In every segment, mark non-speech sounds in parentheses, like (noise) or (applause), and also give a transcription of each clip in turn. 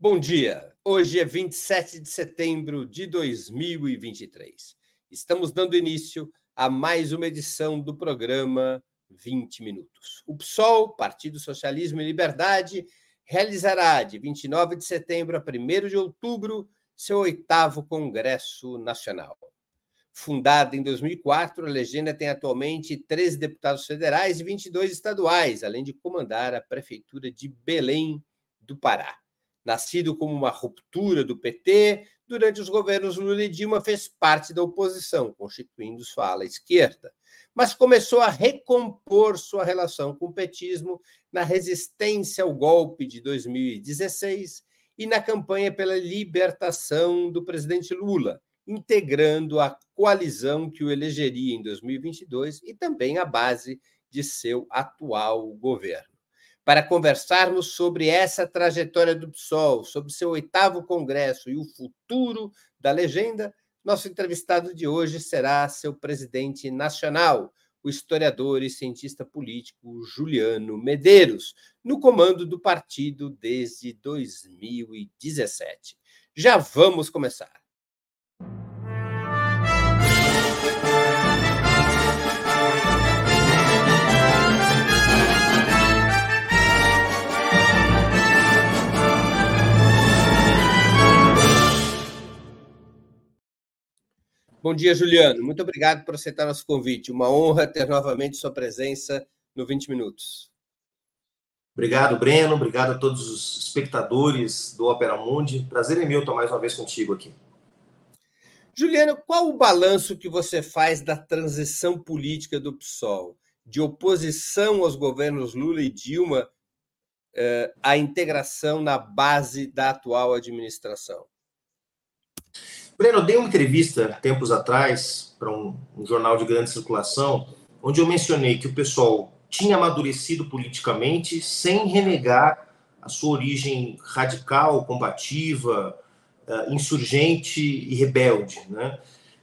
Bom dia. Hoje é 27 de setembro de 2023. Estamos dando início a mais uma edição do programa 20 Minutos. O PSOL, Partido Socialismo e Liberdade, realizará de 29 de setembro a 1 de outubro seu oitavo Congresso Nacional. Fundada em 2004, a legenda tem atualmente 13 deputados federais e 22 estaduais, além de comandar a Prefeitura de Belém do Pará nascido como uma ruptura do PT, durante os governos Lula e Dilma fez parte da oposição, constituindo sua ala esquerda, mas começou a recompor sua relação com o petismo na resistência ao golpe de 2016 e na campanha pela libertação do presidente Lula, integrando a coalizão que o elegeria em 2022 e também a base de seu atual governo para conversarmos sobre essa trajetória do PSOL, sobre seu oitavo congresso e o futuro da legenda. Nosso entrevistado de hoje será seu presidente nacional, o historiador e cientista político Juliano Medeiros, no comando do partido desde 2017. Já vamos começar. Bom dia, Juliano. Muito obrigado por aceitar nosso convite. Uma honra ter novamente sua presença no 20 Minutos. Obrigado, Breno. Obrigado a todos os espectadores do Opera Mundi. Prazer é meu estar mais uma vez contigo aqui. Juliano, qual o balanço que você faz da transição política do PSOL, de oposição aos governos Lula e Dilma eh, à integração na base da atual administração? Breno, eu dei uma entrevista tempos atrás para um, um, jornal de grande circulação, onde eu mencionei que o pessoal tinha amadurecido politicamente sem renegar a sua origem radical, combativa, uh, insurgente e rebelde. Né?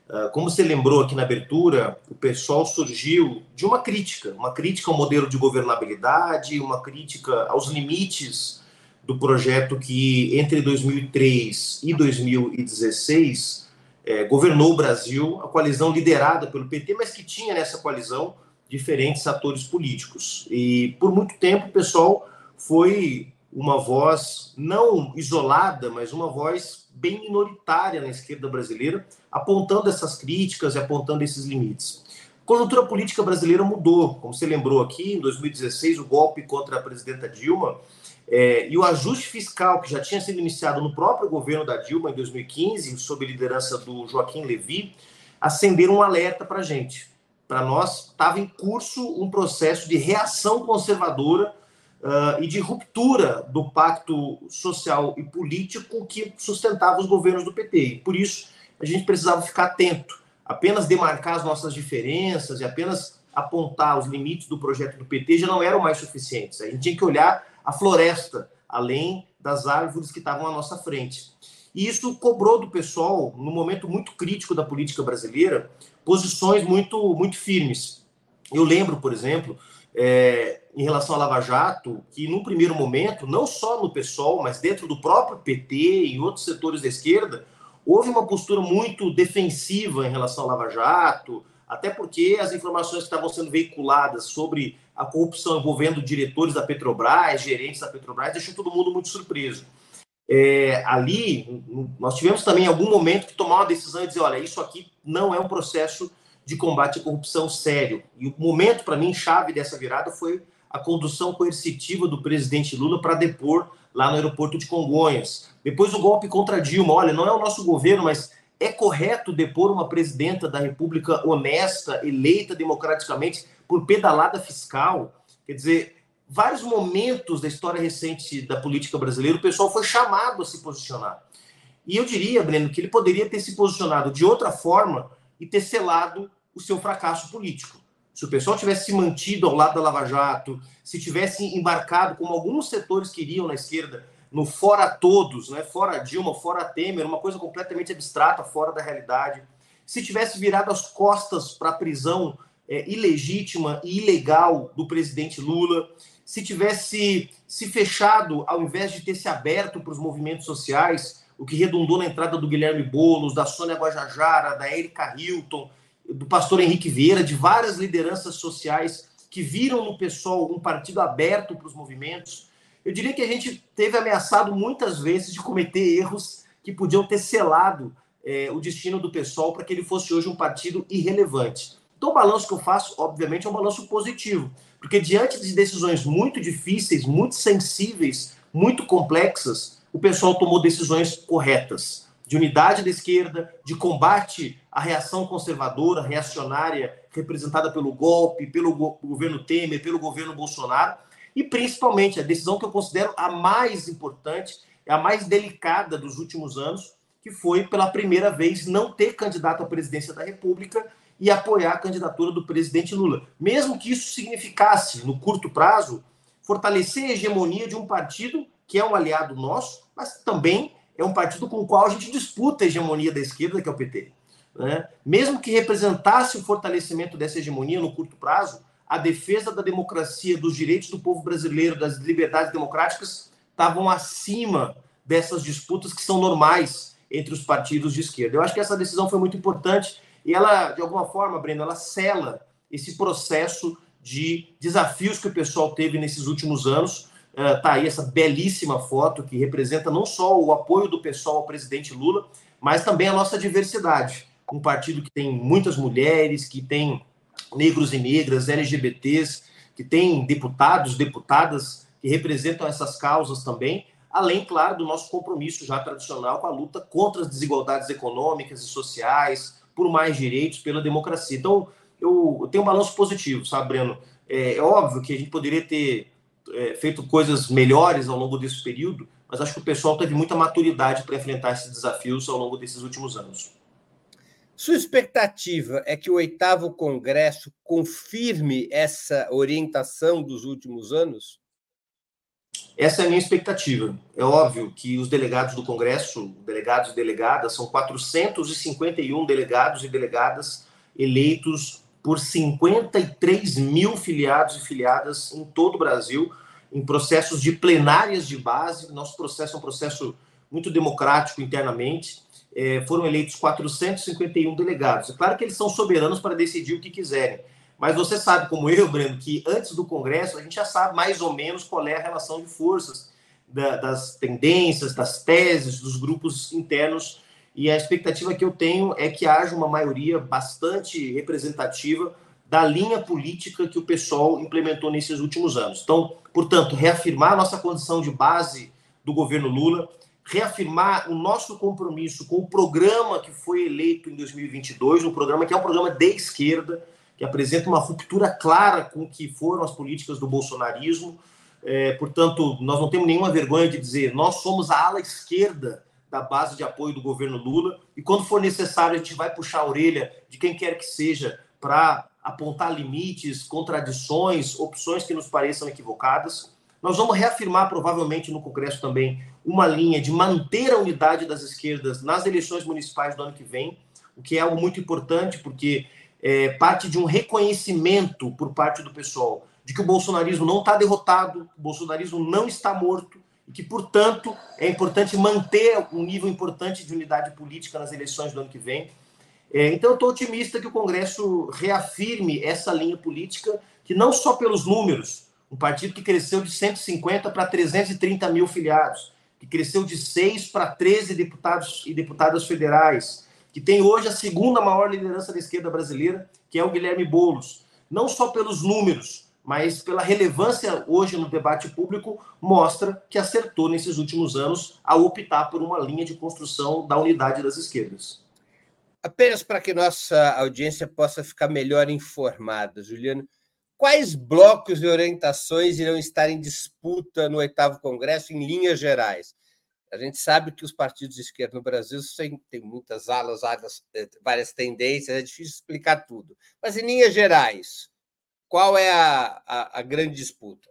Uh, como você lembrou aqui na abertura, o pessoal surgiu de uma crítica, uma crítica ao modelo de governabilidade, uma crítica aos limites do projeto que, entre 2003 e 2016, é, governou o Brasil, a coalizão liderada pelo PT, mas que tinha nessa coalizão diferentes atores políticos. E, por muito tempo, o pessoal foi uma voz não isolada, mas uma voz bem minoritária na esquerda brasileira, apontando essas críticas e apontando esses limites. A conjuntura política brasileira mudou, como você lembrou aqui, em 2016, o golpe contra a presidenta Dilma é, e o ajuste fiscal, que já tinha sido iniciado no próprio governo da Dilma em 2015, sob liderança do Joaquim Levy, acenderam um alerta para a gente. Para nós, estava em curso um processo de reação conservadora uh, e de ruptura do pacto social e político que sustentava os governos do PT. E por isso, a gente precisava ficar atento. Apenas demarcar as nossas diferenças e apenas apontar os limites do projeto do PT já não eram mais suficientes. A gente tinha que olhar a floresta, além das árvores que estavam à nossa frente. E isso cobrou do pessoal, no momento muito crítico da política brasileira, posições muito, muito firmes. Eu lembro, por exemplo, é, em relação à Lava Jato, que num primeiro momento, não só no PSOL, mas dentro do próprio PT e outros setores da esquerda, houve uma postura muito defensiva em relação à Lava Jato, até porque as informações que estavam sendo veiculadas sobre a corrupção envolvendo diretores da Petrobras, gerentes da Petrobras, deixou todo mundo muito surpreso. É, ali, nós tivemos também em algum momento que tomar uma decisão e dizer: olha, isso aqui não é um processo de combate à corrupção sério. E o momento, para mim, chave dessa virada foi a condução coercitiva do presidente Lula para depor lá no aeroporto de Congonhas. Depois o golpe contra Dilma. Olha, não é o nosso governo, mas é correto depor uma presidenta da República honesta, eleita democraticamente por pedalada fiscal? Quer dizer, vários momentos da história recente da política brasileira, o pessoal foi chamado a se posicionar. E eu diria, Breno, que ele poderia ter se posicionado de outra forma e ter selado o seu fracasso político. Se o pessoal tivesse se mantido ao lado da Lava Jato, se tivesse embarcado, como alguns setores queriam na esquerda, no fora todos, né? fora Dilma, fora Temer, uma coisa completamente abstrata, fora da realidade. Se tivesse virado as costas para a prisão é, ilegítima e ilegal do presidente Lula, se tivesse se fechado, ao invés de ter se aberto para os movimentos sociais, o que redundou na entrada do Guilherme Boulos, da Sônia Guajajara, da Erika Hilton, do pastor Henrique Vieira, de várias lideranças sociais que viram no PSOL um partido aberto para os movimentos. Eu diria que a gente teve ameaçado muitas vezes de cometer erros que podiam ter selado é, o destino do PSOL para que ele fosse hoje um partido irrelevante. Então, o balanço que eu faço, obviamente, é um balanço positivo, porque diante de decisões muito difíceis, muito sensíveis, muito complexas, o pessoal tomou decisões corretas, de unidade da esquerda, de combate à reação conservadora, reacionária, representada pelo golpe, pelo go governo Temer, pelo governo Bolsonaro, e principalmente a decisão que eu considero a mais importante, a mais delicada dos últimos anos, que foi pela primeira vez não ter candidato à presidência da República e apoiar a candidatura do presidente Lula. Mesmo que isso significasse, no curto prazo, fortalecer a hegemonia de um partido que é um aliado nosso, mas também é um partido com o qual a gente disputa a hegemonia da esquerda, que é o PT. Né? Mesmo que representasse o fortalecimento dessa hegemonia no curto prazo, a defesa da democracia, dos direitos do povo brasileiro, das liberdades democráticas, estavam acima dessas disputas que são normais entre os partidos de esquerda. Eu acho que essa decisão foi muito importante e ela, de alguma forma, Breno, ela cela esse processo de desafios que o pessoal teve nesses últimos anos. Uh, tá aí essa belíssima foto que representa não só o apoio do pessoal ao presidente Lula, mas também a nossa diversidade. Um partido que tem muitas mulheres, que tem negros e negras, LGBTs, que tem deputados, deputadas que representam essas causas também, além, claro, do nosso compromisso já tradicional com a luta contra as desigualdades econômicas e sociais, por mais direitos, pela democracia. Então, eu, eu tenho um balanço positivo, sabe, Breno? É, é óbvio que a gente poderia ter é, feito coisas melhores ao longo desse período, mas acho que o pessoal teve muita maturidade para enfrentar esses desafios ao longo desses últimos anos. Sua expectativa é que o oitavo Congresso confirme essa orientação dos últimos anos? Essa é a minha expectativa. É óbvio que os delegados do Congresso, delegados e delegadas, são 451 delegados e delegadas eleitos por 53 mil filiados e filiadas em todo o Brasil, em processos de plenárias de base. Nosso processo é um processo muito democrático internamente. É, foram eleitos 451 delegados. É claro que eles são soberanos para decidir o que quiserem mas você sabe, como eu, Breno, que antes do Congresso a gente já sabe mais ou menos qual é a relação de forças da, das tendências, das teses, dos grupos internos. E a expectativa que eu tenho é que haja uma maioria bastante representativa da linha política que o pessoal implementou nesses últimos anos. Então, portanto, reafirmar nossa condição de base do governo Lula, reafirmar o nosso compromisso com o programa que foi eleito em 2022, um programa que é um programa de esquerda, que apresenta uma ruptura clara com o que foram as políticas do bolsonarismo. É, portanto, nós não temos nenhuma vergonha de dizer, nós somos a ala esquerda da base de apoio do governo Lula, e quando for necessário, a gente vai puxar a orelha de quem quer que seja para apontar limites, contradições, opções que nos pareçam equivocadas. Nós vamos reafirmar, provavelmente, no Congresso também, uma linha de manter a unidade das esquerdas nas eleições municipais do ano que vem, o que é algo muito importante, porque é, parte de um reconhecimento por parte do pessoal de que o bolsonarismo não está derrotado, o bolsonarismo não está morto e que, portanto, é importante manter um nível importante de unidade política nas eleições do ano que vem. É, então, eu estou otimista que o Congresso reafirme essa linha política, que não só pelos números, um partido que cresceu de 150 para 330 mil filiados, que cresceu de 6 para 13 deputados e deputadas federais, que tem hoje a segunda maior liderança da esquerda brasileira, que é o Guilherme Boulos. Não só pelos números, mas pela relevância hoje no debate público, mostra que acertou nesses últimos anos ao optar por uma linha de construção da unidade das esquerdas. Apenas para que nossa audiência possa ficar melhor informada, Juliano, quais blocos e orientações irão estar em disputa no oitavo Congresso em linhas gerais? A gente sabe que os partidos de esquerda no Brasil têm, muitas alas, várias, eh, várias tendências, é difícil explicar tudo. Mas, em linhas gerais, qual é a, a, a grande disputa?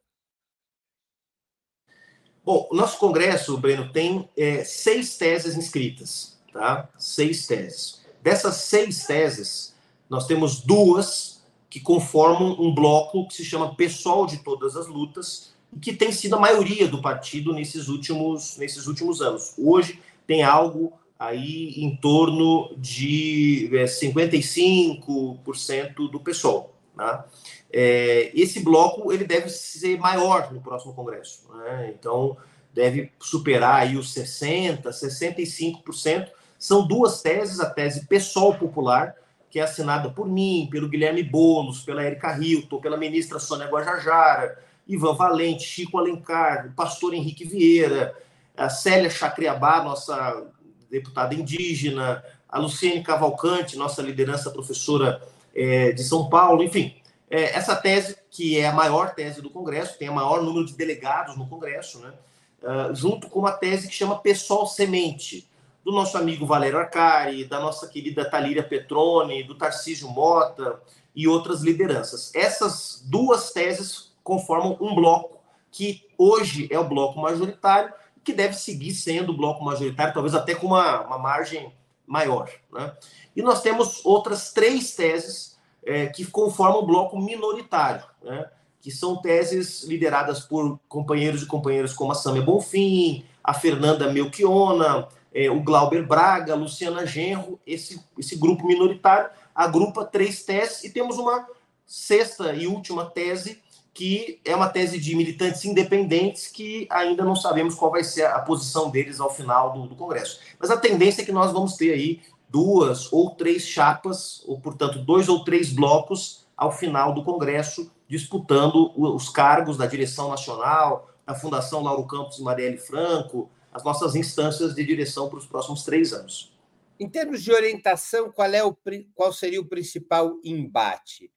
Bom, o nosso Congresso, Breno, tem é, seis teses inscritas, tá? Seis teses. Dessas seis teses, nós temos duas que conformam um bloco que se chama PSOL de Todas as Lutas, que tem sido a maioria do partido nesses últimos, nesses últimos anos. Hoje tem algo aí em torno de é, 55% do PSOL. Tá? É, esse bloco ele deve ser maior no próximo Congresso. Né? Então, deve superar aí os 60%, 65%. São duas teses, a tese PSOL Popular, que é assinada por mim, pelo Guilherme Boulos, pela Erika Hilton, pela ministra Sônia Guajajara, Ivan Valente, Chico Alencar, o pastor Henrique Vieira, a Célia Chacriabá, nossa deputada indígena, a Luciene Cavalcante, nossa liderança professora é, de São Paulo, enfim. É, essa tese, que é a maior tese do Congresso, tem o maior número de delegados no Congresso, né? Uh, junto com uma tese que chama Pessoal Semente, do nosso amigo Valério Arcari, da nossa querida Talíria Petrone, do Tarcísio Mota e outras lideranças. Essas duas teses conformam um bloco que hoje é o bloco majoritário, que deve seguir sendo o bloco majoritário, talvez até com uma, uma margem maior. Né? E nós temos outras três teses é, que conformam o bloco minoritário, né? que são teses lideradas por companheiros e companheiras como a Samia Bonfim, a Fernanda Melchiona, é, o Glauber Braga, Luciana Genro, esse, esse grupo minoritário agrupa três teses e temos uma sexta e última tese que é uma tese de militantes independentes que ainda não sabemos qual vai ser a posição deles ao final do, do Congresso. Mas a tendência é que nós vamos ter aí duas ou três chapas, ou portanto dois ou três blocos ao final do Congresso, disputando os cargos da direção nacional, da Fundação Lauro Campos e Marielle Franco, as nossas instâncias de direção para os próximos três anos. Em termos de orientação, qual, é o, qual seria o principal embate?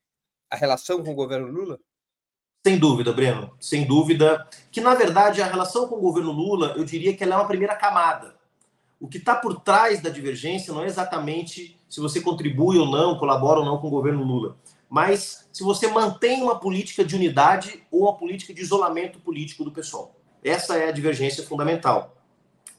A relação com o governo Lula? Sem dúvida, Breno, sem dúvida. Que, na verdade, a relação com o governo Lula, eu diria que ela é uma primeira camada. O que está por trás da divergência não é exatamente se você contribui ou não, colabora ou não com o governo Lula, mas se você mantém uma política de unidade ou uma política de isolamento político do pessoal. Essa é a divergência fundamental.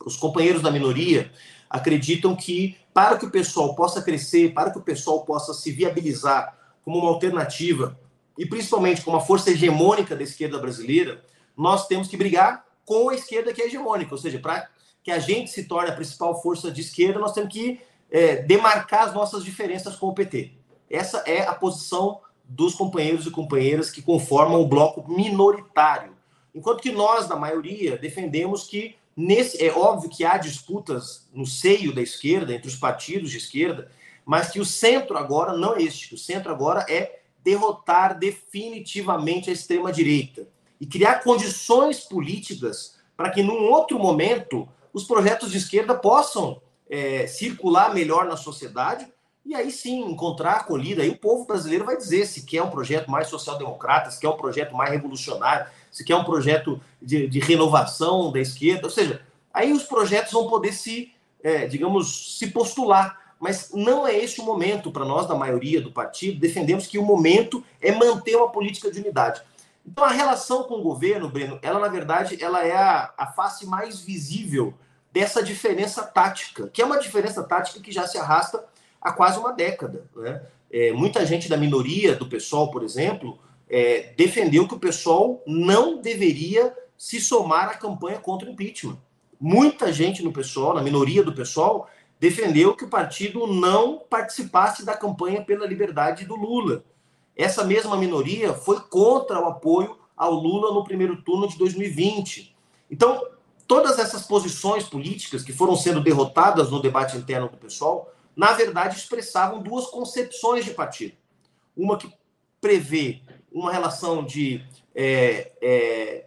Os companheiros da minoria acreditam que, para que o pessoal possa crescer, para que o pessoal possa se viabilizar como uma alternativa e principalmente com uma força hegemônica da esquerda brasileira, nós temos que brigar com a esquerda que é hegemônica, ou seja, para que a gente se torne a principal força de esquerda, nós temos que é, demarcar as nossas diferenças com o PT. Essa é a posição dos companheiros e companheiras que conformam o bloco minoritário. Enquanto que nós, da maioria, defendemos que nesse é óbvio que há disputas no seio da esquerda entre os partidos de esquerda, mas que o centro agora não é este. O centro agora é derrotar definitivamente a extrema-direita e criar condições políticas para que, num outro momento, os projetos de esquerda possam é, circular melhor na sociedade e aí sim encontrar acolhida. Aí o povo brasileiro vai dizer se quer um projeto mais social-democrata, se quer um projeto mais revolucionário, se quer um projeto de, de renovação da esquerda. Ou seja, aí os projetos vão poder se, é, digamos, se postular mas não é esse o momento para nós, da maioria do partido. Defendemos que o momento é manter uma política de unidade. Então, a relação com o governo, Breno, ela, na verdade, ela é a, a face mais visível dessa diferença tática, que é uma diferença tática que já se arrasta há quase uma década. Né? É, muita gente da minoria do pessoal, por exemplo, é, defendeu que o pessoal não deveria se somar à campanha contra o impeachment. Muita gente no pessoal, na minoria do pessoal, defendeu que o partido não participasse da campanha pela liberdade do Lula. Essa mesma minoria foi contra o apoio ao Lula no primeiro turno de 2020. Então, todas essas posições políticas que foram sendo derrotadas no debate interno do pessoal, na verdade expressavam duas concepções de partido. Uma que prevê uma relação de é, é,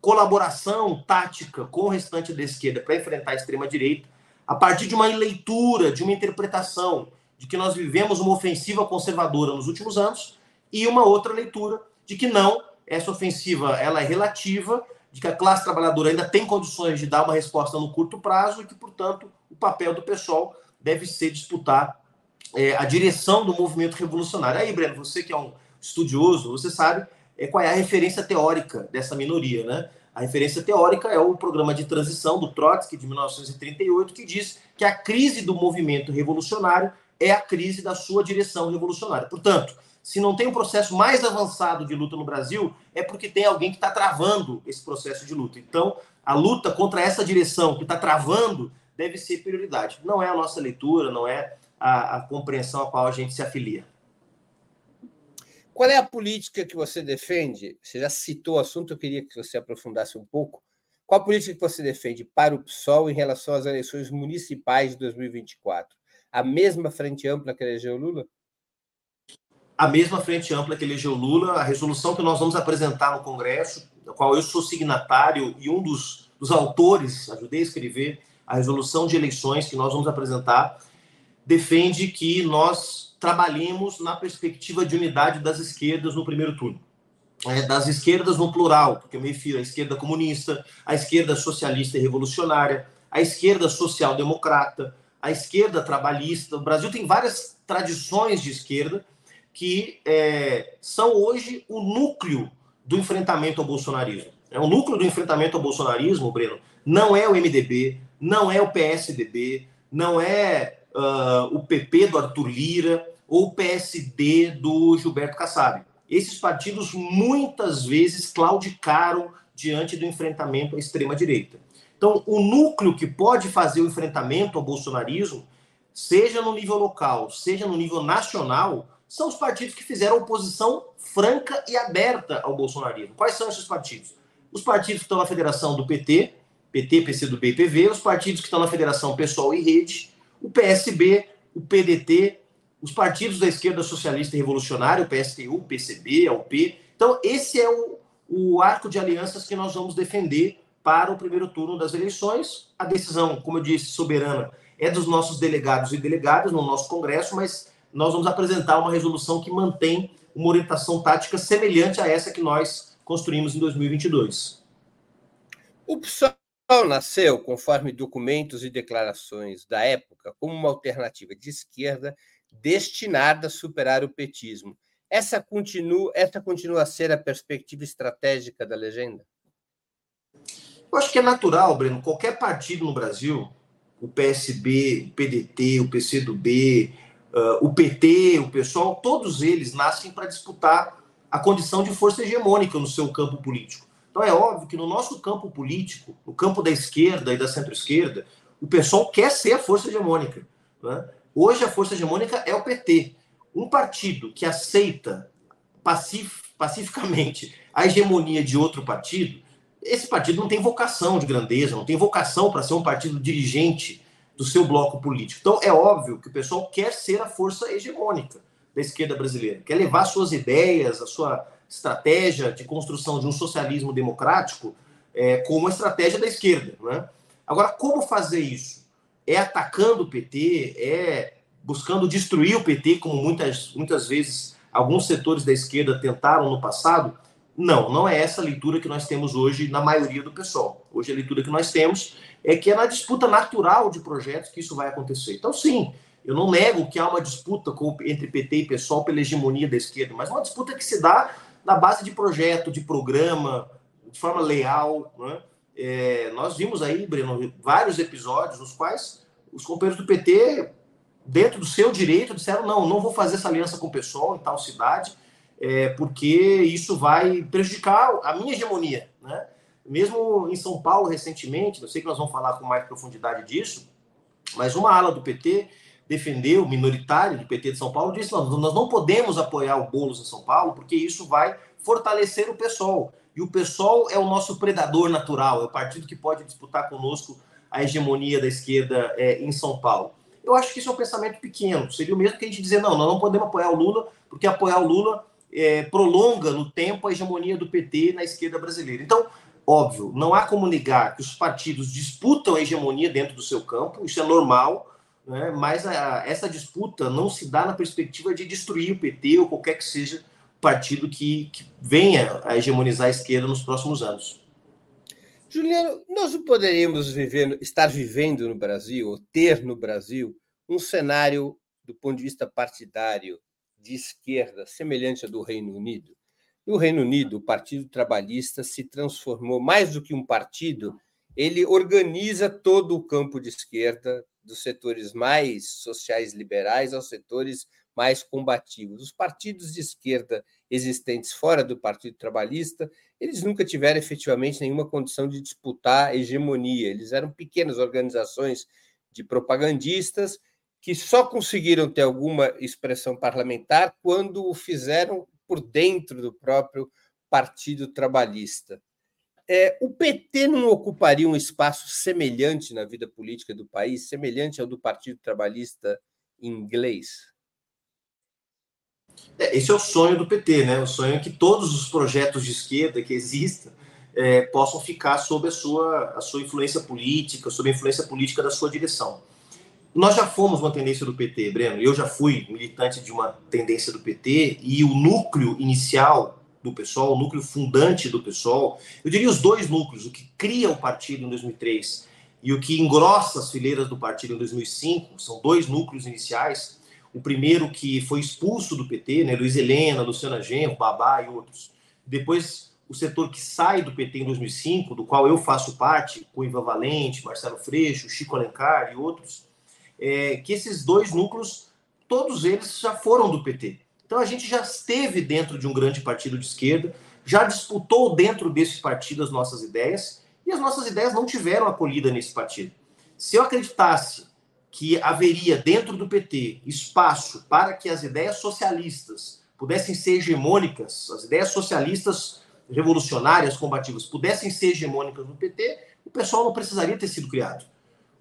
colaboração tática com o restante da esquerda para enfrentar a extrema-direita, a partir de uma leitura, de uma interpretação de que nós vivemos uma ofensiva conservadora nos últimos anos e uma outra leitura de que não, essa ofensiva ela é relativa, de que a classe trabalhadora ainda tem condições de dar uma resposta no curto prazo e que, portanto, o papel do pessoal deve ser disputar é, a direção do movimento revolucionário. Aí, Breno, você que é um estudioso, você sabe é, qual é a referência teórica dessa minoria, né? A referência teórica é o programa de transição do Trotsky de 1938, que diz que a crise do movimento revolucionário é a crise da sua direção revolucionária. Portanto, se não tem um processo mais avançado de luta no Brasil, é porque tem alguém que está travando esse processo de luta. Então, a luta contra essa direção que está travando deve ser prioridade. Não é a nossa leitura, não é a, a compreensão a qual a gente se afilia. Qual é a política que você defende? Você já citou o assunto, eu queria que você aprofundasse um pouco. Qual a política que você defende para o PSOL em relação às eleições municipais de 2024? A mesma frente ampla que elegeu Lula? a mesma frente ampla que elegeu Lula, a resolução que nós vamos apresentar no Congresso, da qual eu sou signatário e um dos, dos autores, ajudei a escrever, a resolução de eleições que nós vamos apresentar, defende que nós trabalhemos na perspectiva de unidade das esquerdas no primeiro turno. É, das esquerdas no plural, porque eu me refiro à esquerda comunista, à esquerda socialista e revolucionária, à esquerda social-democrata, à esquerda trabalhista. O Brasil tem várias tradições de esquerda, que é, são hoje o núcleo do enfrentamento ao bolsonarismo. É o núcleo do enfrentamento ao bolsonarismo, Breno, não é o MDB, não é o PSDB, não é uh, o PP do Arthur Lira ou o PSD do Gilberto Kassab. Esses partidos muitas vezes claudicaram diante do enfrentamento à extrema-direita. Então, o núcleo que pode fazer o enfrentamento ao bolsonarismo, seja no nível local, seja no nível nacional, são os partidos que fizeram oposição franca e aberta ao bolsonarismo. Quais são esses partidos? Os partidos que estão na federação do PT, PT, PCdoB e PV, os partidos que estão na federação Pessoal e Rede, o PSB, o PDT, os partidos da esquerda socialista e revolucionária, o PSTU, o PCB, a UP. Então, esse é o, o arco de alianças que nós vamos defender para o primeiro turno das eleições. A decisão, como eu disse, soberana, é dos nossos delegados e delegadas no nosso Congresso, mas nós vamos apresentar uma resolução que mantém uma orientação tática semelhante a essa que nós construímos em 2022. O PSOL nasceu, conforme documentos e declarações da época, como uma alternativa de esquerda destinada a superar o petismo. Essa continua, essa continua a ser a perspectiva estratégica da legenda? Eu acho que é natural, Breno. Qualquer partido no Brasil, o PSB, o PDT, o PCdoB, uh, o PT, o pessoal, todos eles nascem para disputar a condição de força hegemônica no seu campo político. Então é óbvio que no nosso campo político, no campo da esquerda e da centro-esquerda, o pessoal quer ser a força hegemônica. Né? Hoje a força hegemônica é o PT. Um partido que aceita pacif pacificamente a hegemonia de outro partido, esse partido não tem vocação de grandeza, não tem vocação para ser um partido dirigente do seu bloco político. Então, é óbvio que o pessoal quer ser a força hegemônica da esquerda brasileira, quer levar suas ideias, a sua estratégia de construção de um socialismo democrático é, como uma estratégia da esquerda. Né? Agora, como fazer isso? É atacando o PT? É buscando destruir o PT, como muitas, muitas vezes alguns setores da esquerda tentaram no passado? Não, não é essa a leitura que nós temos hoje na maioria do pessoal. Hoje a leitura que nós temos é que é na disputa natural de projetos que isso vai acontecer. Então, sim, eu não nego que há uma disputa entre PT e PSOL pela hegemonia da esquerda, mas uma disputa que se dá na base de projeto, de programa, de forma leal. Né? É, nós vimos aí, Breno, vários episódios nos quais os companheiros do PT, dentro do seu direito, disseram: não, não vou fazer essa aliança com o PSOL em tal cidade, é, porque isso vai prejudicar a minha hegemonia. Né? Mesmo em São Paulo, recentemente, eu sei que nós vamos falar com mais profundidade disso, mas uma ala do PT defendeu, minoritário do PT de São Paulo, disse: nós, nós não podemos apoiar o Boulos em São Paulo, porque isso vai fortalecer o PSOL. E o PSOL é o nosso predador natural, é o partido que pode disputar conosco a hegemonia da esquerda é, em São Paulo. Eu acho que isso é um pensamento pequeno. Seria o mesmo que a gente dizer: não, nós não podemos apoiar o Lula, porque apoiar o Lula é, prolonga no tempo a hegemonia do PT na esquerda brasileira. Então, Óbvio, não há como negar que os partidos disputam a hegemonia dentro do seu campo, isso é normal, né? mas a, essa disputa não se dá na perspectiva de destruir o PT ou qualquer que seja partido que, que venha a hegemonizar a esquerda nos próximos anos. Juliano, nós não poderíamos viver, estar vivendo no Brasil, ou ter no Brasil, um cenário do ponto de vista partidário de esquerda semelhante ao do Reino Unido? No Reino Unido, o Partido Trabalhista se transformou mais do que um partido, ele organiza todo o campo de esquerda, dos setores mais sociais liberais aos setores mais combativos. Os partidos de esquerda existentes fora do Partido Trabalhista, eles nunca tiveram efetivamente nenhuma condição de disputar hegemonia. Eles eram pequenas organizações de propagandistas que só conseguiram ter alguma expressão parlamentar quando o fizeram por dentro do próprio Partido Trabalhista. É, o PT não ocuparia um espaço semelhante na vida política do país, semelhante ao do Partido Trabalhista inglês? É, esse é o sonho do PT, né? O sonho é que todos os projetos de esquerda que existam é, possam ficar sob a sua, a sua influência política, sob a influência política da sua direção. Nós já fomos uma tendência do PT, Breno. Eu já fui militante de uma tendência do PT e o núcleo inicial do PSOL, o núcleo fundante do PSOL, eu diria os dois núcleos, o que cria o partido em 2003 e o que engrossa as fileiras do partido em 2005, são dois núcleos iniciais. O primeiro que foi expulso do PT, né, Luiz Helena, Luciana Genro, Babá e outros. Depois, o setor que sai do PT em 2005, do qual eu faço parte, com Ivan Valente, Marcelo Freixo, Chico Alencar e outros, é, que esses dois núcleos, todos eles já foram do PT. Então a gente já esteve dentro de um grande partido de esquerda, já disputou dentro desse partido as nossas ideias e as nossas ideias não tiveram acolhida nesse partido. Se eu acreditasse que haveria dentro do PT espaço para que as ideias socialistas pudessem ser hegemônicas, as ideias socialistas revolucionárias, combativas, pudessem ser hegemônicas no PT, o pessoal não precisaria ter sido criado.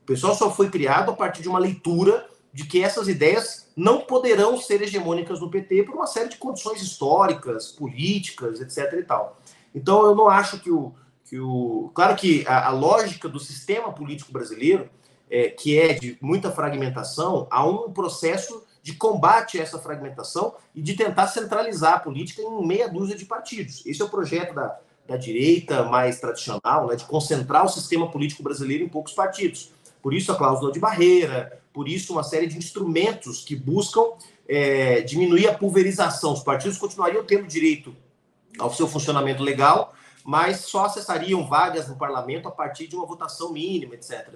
O pessoal só foi criado a partir de uma leitura de que essas ideias não poderão ser hegemônicas no PT por uma série de condições históricas, políticas, etc. e tal. Então eu não acho que o. Que o claro que a, a lógica do sistema político brasileiro, é, que é de muita fragmentação, há um processo de combate a essa fragmentação e de tentar centralizar a política em meia dúzia de partidos. Esse é o projeto da, da direita mais tradicional, né, de concentrar o sistema político brasileiro em poucos partidos. Por isso a cláusula de barreira, por isso uma série de instrumentos que buscam é, diminuir a pulverização. Os partidos continuariam tendo direito ao seu funcionamento legal, mas só acessariam vagas no parlamento a partir de uma votação mínima, etc.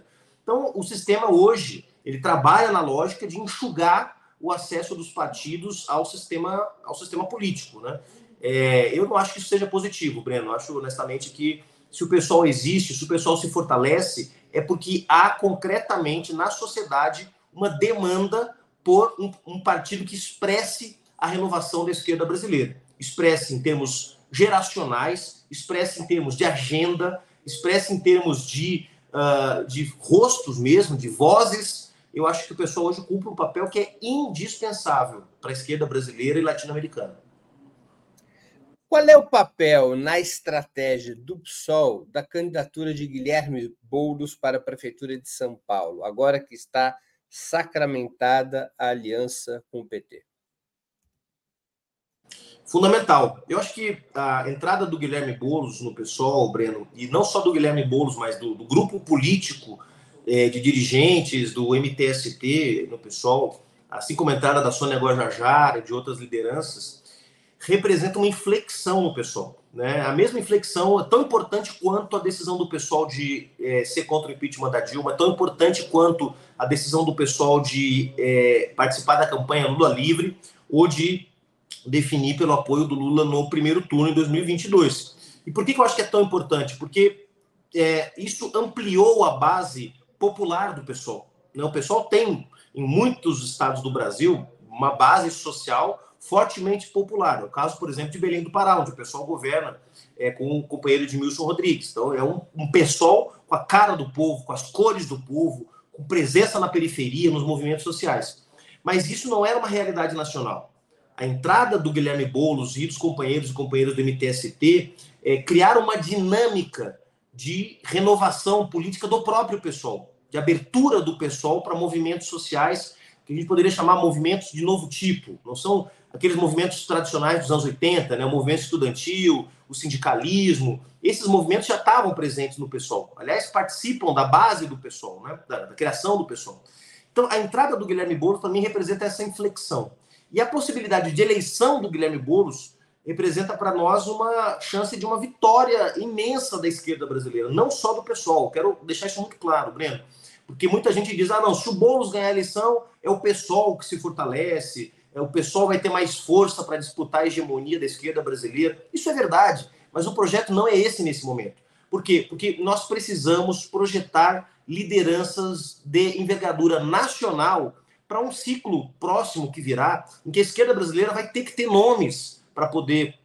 Então, o sistema hoje ele trabalha na lógica de enxugar o acesso dos partidos ao sistema, ao sistema político, né? É, eu não acho que isso seja positivo, Breno. Eu acho honestamente que se o pessoal existe, se o pessoal se fortalece, é porque há concretamente na sociedade uma demanda por um, um partido que expresse a renovação da esquerda brasileira. Expresse em termos geracionais, expresse em termos de agenda, expresse em termos de, uh, de rostos mesmo, de vozes. Eu acho que o pessoal hoje cumpre um papel que é indispensável para a esquerda brasileira e latino-americana. Qual é o papel na estratégia do PSOL da candidatura de Guilherme Boulos para a Prefeitura de São Paulo, agora que está sacramentada a aliança com o PT? Fundamental. Eu acho que a entrada do Guilherme Boulos no PSOL, Breno, e não só do Guilherme Boulos, mas do, do grupo político é, de dirigentes do MTST no PSOL, assim como a entrada da Sônia Guajajara e de outras lideranças, representa uma inflexão no pessoal. Né? A mesma inflexão é tão importante quanto a decisão do pessoal de é, ser contra o impeachment da Dilma, é tão importante quanto a decisão do pessoal de é, participar da campanha Lula livre ou de definir pelo apoio do Lula no primeiro turno em 2022. E por que, que eu acho que é tão importante? Porque é, isso ampliou a base popular do pessoal. Né? O pessoal tem, em muitos estados do Brasil, uma base social fortemente popular. É o caso, por exemplo, de Belém do Pará, onde o pessoal governa é, com o companheiro de Milson Rodrigues. Então, é um, um pessoal com a cara do povo, com as cores do povo, com presença na periferia, nos movimentos sociais. Mas isso não era uma realidade nacional. A entrada do Guilherme Boulos e dos companheiros e companheiras do MTST é, criaram uma dinâmica de renovação política do próprio pessoal, de abertura do pessoal para movimentos sociais que a gente poderia chamar movimentos de novo tipo. Não são aqueles movimentos tradicionais dos anos 80, né, o movimento estudantil, o sindicalismo, esses movimentos já estavam presentes no pessoal. Aliás, participam da base do pessoal, né, da, da criação do pessoal. Então, a entrada do Guilherme Boulos também representa essa inflexão. E a possibilidade de eleição do Guilherme Boulos representa para nós uma chance de uma vitória imensa da esquerda brasileira, não só do pessoal. Quero deixar isso muito claro, Breno. Porque muita gente diz: ah, não, se o Boulos ganhar a eleição, é o pessoal que se fortalece, o pessoal vai ter mais força para disputar a hegemonia da esquerda brasileira. Isso é verdade, mas o projeto não é esse nesse momento. Por quê? Porque nós precisamos projetar lideranças de envergadura nacional para um ciclo próximo que virá, em que a esquerda brasileira vai ter que ter nomes para poder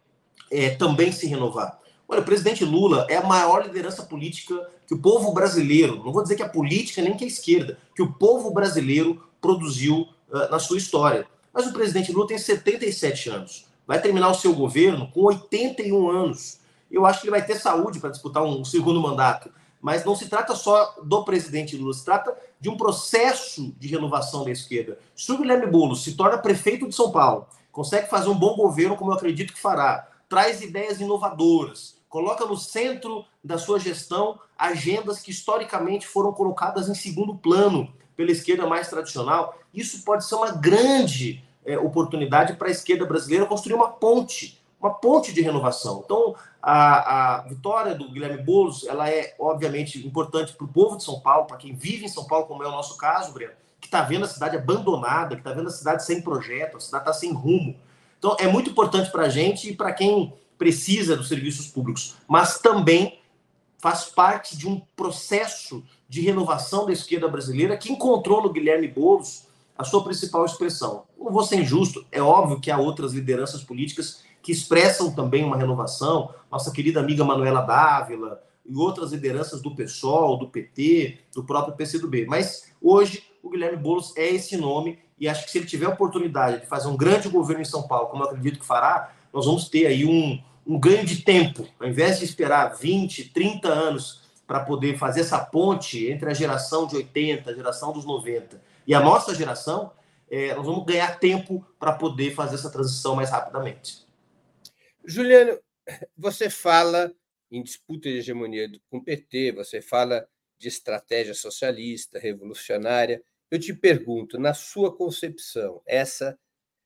é, também se renovar. Olha, o presidente Lula é a maior liderança política que o povo brasileiro, não vou dizer que a política nem que a esquerda, que o povo brasileiro produziu uh, na sua história. Mas o presidente Lula tem 77 anos, vai terminar o seu governo com 81 anos. Eu acho que ele vai ter saúde para disputar um segundo mandato. Mas não se trata só do presidente Lula, se trata de um processo de renovação da esquerda. Se o Guilherme Boulos se torna prefeito de São Paulo, consegue fazer um bom governo, como eu acredito que fará, traz ideias inovadoras, coloca no centro da sua gestão agendas que historicamente foram colocadas em segundo plano pela esquerda mais tradicional. Isso pode ser uma grande é, oportunidade para a esquerda brasileira construir uma ponte, uma ponte de renovação. Então, a, a vitória do Guilherme Boulos, ela é obviamente importante para o povo de São Paulo, para quem vive em São Paulo, como é o nosso caso, Breno, que está vendo a cidade abandonada, que está vendo a cidade sem projeto, a cidade está sem rumo. Então, é muito importante para a gente e para quem precisa dos serviços públicos, mas também faz parte de um processo de renovação da esquerda brasileira que encontrou no Guilherme Boulos a sua principal expressão. Não vou ser injusto, é óbvio que há outras lideranças políticas que expressam também uma renovação, nossa querida amiga Manuela Dávila e outras lideranças do PSOL, do PT, do próprio PCdoB. Mas hoje o Guilherme Boulos é esse nome e acho que se ele tiver a oportunidade de fazer um grande governo em São Paulo, como eu acredito que fará, nós vamos ter aí um, um ganho de tempo, ao invés de esperar 20, 30 anos para poder fazer essa ponte entre a geração de 80, a geração dos 90 e a nossa geração, é, nós vamos ganhar tempo para poder fazer essa transição mais rapidamente. Juliano, você fala em disputa de hegemonia com o PT, você fala de estratégia socialista, revolucionária. Eu te pergunto, na sua concepção, essa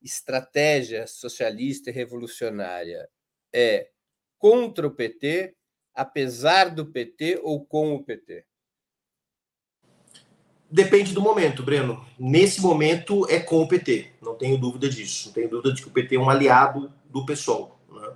estratégia socialista e revolucionária é contra o PT, apesar do PT ou com o PT? Depende do momento, Breno. Nesse momento é com o PT, não tenho dúvida disso. Não tenho dúvida de que o PT é um aliado do PSOL. Né?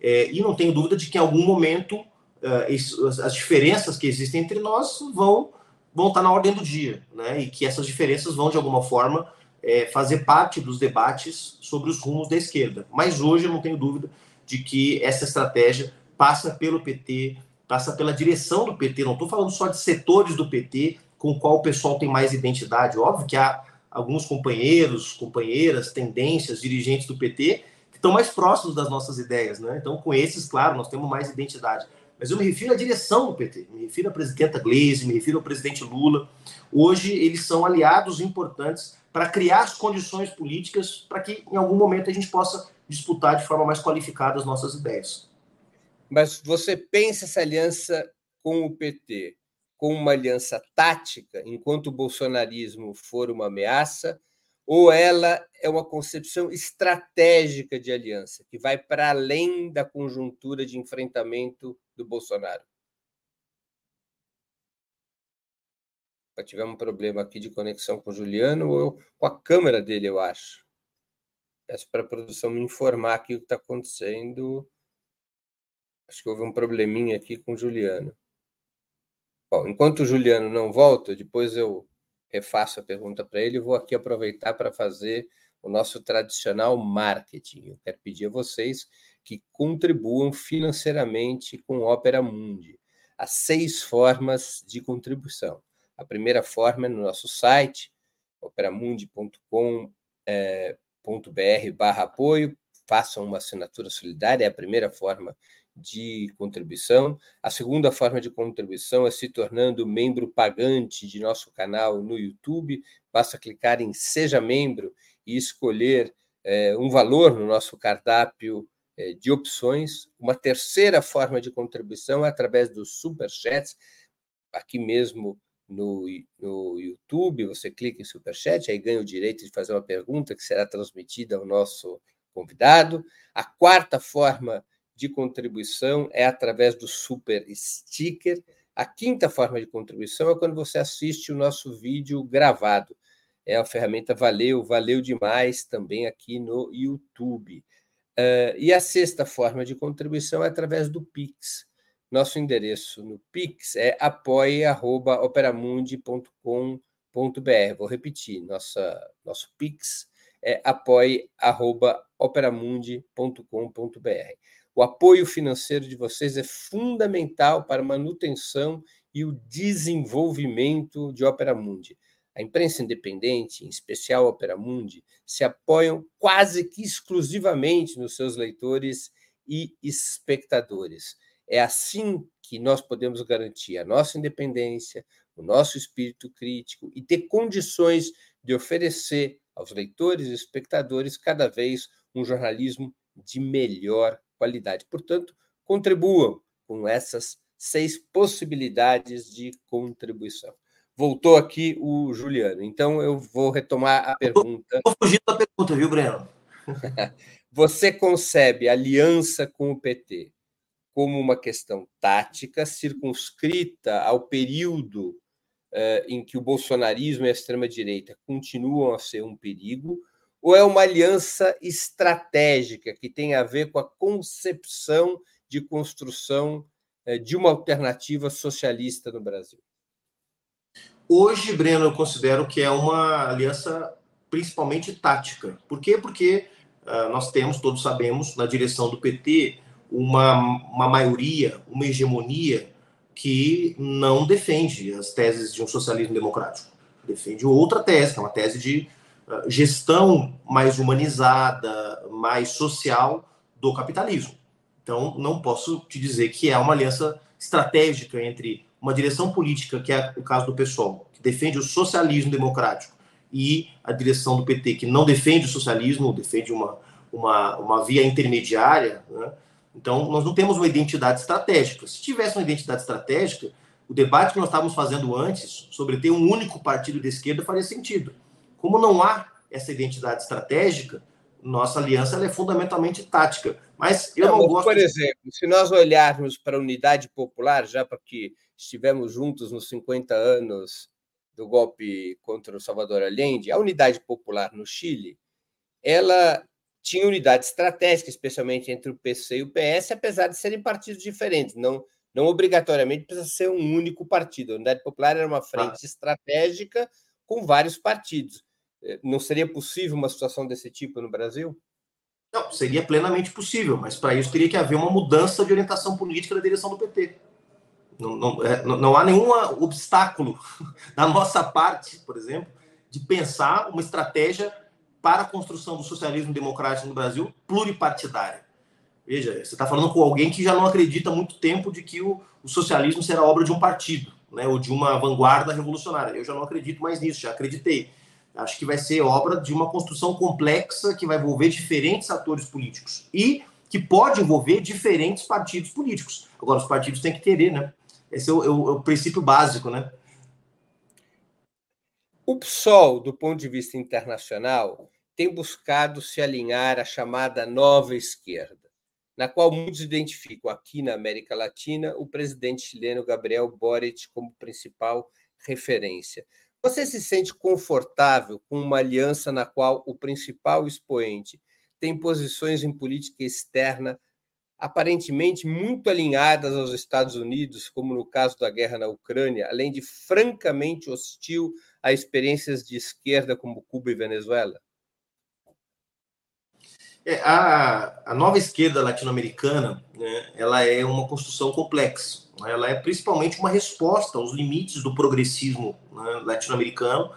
É, e não tenho dúvida de que em algum momento uh, as diferenças que existem entre nós vão, vão estar na ordem do dia. Né? E que essas diferenças vão, de alguma forma, é, fazer parte dos debates sobre os rumos da esquerda. Mas hoje eu não tenho dúvida de que essa estratégia passa pelo PT, passa pela direção do PT. Não estou falando só de setores do PT com qual o pessoal tem mais identidade. Óbvio que há alguns companheiros, companheiras, tendências, dirigentes do PT que estão mais próximos das nossas ideias, né? Então, com esses, claro, nós temos mais identidade. Mas eu me refiro à direção do PT, me refiro à presidenta Gleisi, me refiro ao presidente Lula. Hoje, eles são aliados importantes para criar as condições políticas para que, em algum momento, a gente possa disputar de forma mais qualificada as nossas ideias. Mas você pensa essa aliança com o PT como uma aliança tática, enquanto o bolsonarismo for uma ameaça, ou ela é uma concepção estratégica de aliança, que vai para além da conjuntura de enfrentamento do Bolsonaro? Tivemos um problema aqui de conexão com o Juliano ou com a câmera dele, eu acho. Peço para a produção me informar aqui o que está acontecendo. Acho que houve um probleminha aqui com o Juliano. Bom, enquanto o Juliano não volta, depois eu refaço a pergunta para ele. Vou aqui aproveitar para fazer o nosso tradicional marketing. Eu quero pedir a vocês que contribuam financeiramente com Opera Mundi. Há seis formas de contribuição. A primeira forma é no nosso site, operamundi.com. É, br barra apoio, façam uma assinatura solidária, é a primeira forma de contribuição. A segunda forma de contribuição é se tornando membro pagante de nosso canal no YouTube. Basta clicar em Seja Membro e escolher é, um valor no nosso cardápio é, de opções. Uma terceira forma de contribuição é através dos superchats, aqui mesmo no, no YouTube, você clica em Superchat, aí ganha o direito de fazer uma pergunta que será transmitida ao nosso convidado. A quarta forma contribuição é através do Super Sticker. A quinta forma de contribuição é quando você assiste o nosso vídeo gravado. É a ferramenta valeu, valeu demais também aqui no YouTube. Uh, e a sexta forma de contribuição é através do Pix. Nosso endereço no Pix é apoie.operamundi.com.br. Vou repetir, nossa, nosso Pix é apoie.operamundi.com.br. O apoio financeiro de vocês é fundamental para a manutenção e o desenvolvimento de Opera Mundi. A imprensa independente, em especial a Opera Mundi, se apoiam quase que exclusivamente nos seus leitores e espectadores. É assim que nós podemos garantir a nossa independência, o nosso espírito crítico e ter condições de oferecer aos leitores e espectadores cada vez um jornalismo de melhor qualidade. Portanto, contribuam com essas seis possibilidades de contribuição. Voltou aqui o Juliano, então eu vou retomar a pergunta. Vou fugir da pergunta, viu, Breno? (laughs) Você concebe aliança com o PT como uma questão tática, circunscrita ao período eh, em que o bolsonarismo e a extrema-direita continuam a ser um perigo, ou é uma aliança estratégica que tem a ver com a concepção de construção eh, de uma alternativa socialista no Brasil? Hoje, Breno, eu considero que é uma aliança principalmente tática. Por quê? Porque uh, nós temos, todos sabemos, na direção do PT, uma, uma maioria, uma hegemonia que não defende as teses de um socialismo democrático. Defende outra tese, que é uma tese de gestão mais humanizada, mais social do capitalismo. Então, não posso te dizer que é uma aliança estratégica entre uma direção política, que é o caso do PSOL, que defende o socialismo democrático, e a direção do PT, que não defende o socialismo, defende uma, uma, uma via intermediária. Né? Então, nós não temos uma identidade estratégica. Se tivesse uma identidade estratégica, o debate que nós estávamos fazendo antes sobre ter um único partido de esquerda faria sentido. Como não há essa identidade estratégica, nossa aliança é fundamentalmente tática. Mas eu não, não gosto. Por exemplo, de... se nós olharmos para a unidade popular, já porque estivemos juntos nos 50 anos do golpe contra o Salvador Allende, a unidade popular no Chile, ela tinha unidade estratégica, especialmente entre o PC e o PS, apesar de serem partidos diferentes. Não, não obrigatoriamente precisa ser um único partido. A unidade popular era uma frente ah. estratégica com vários partidos. Eh, não seria possível uma situação desse tipo no Brasil? Não, seria plenamente possível, mas para isso teria que haver uma mudança de orientação política da direção do PT. Não, não, é, não há nenhum obstáculo (laughs) da nossa parte, por exemplo, de pensar uma estratégia para a construção do socialismo democrático no Brasil pluripartidária. Veja, você está falando com alguém que já não acredita há muito tempo de que o, o socialismo será obra de um partido, né, ou de uma vanguarda revolucionária. Eu já não acredito mais nisso, já acreditei. Acho que vai ser obra de uma construção complexa que vai envolver diferentes atores políticos e que pode envolver diferentes partidos políticos. Agora, os partidos têm que ter, né? Esse é o, é o, é o princípio básico, né? O PSOL, do ponto de vista internacional, tem buscado se alinhar à chamada nova esquerda, na qual muitos identificam aqui na América Latina o presidente chileno Gabriel Boric como principal referência. Você se sente confortável com uma aliança na qual o principal expoente tem posições em política externa aparentemente muito alinhadas aos Estados Unidos, como no caso da guerra na Ucrânia, além de francamente hostil a experiências de esquerda como Cuba e Venezuela? É, a, a, nova esquerda latino-americana, né, ela é uma construção complexa. Né, ela é principalmente uma resposta aos limites do progressismo né, latino-americano,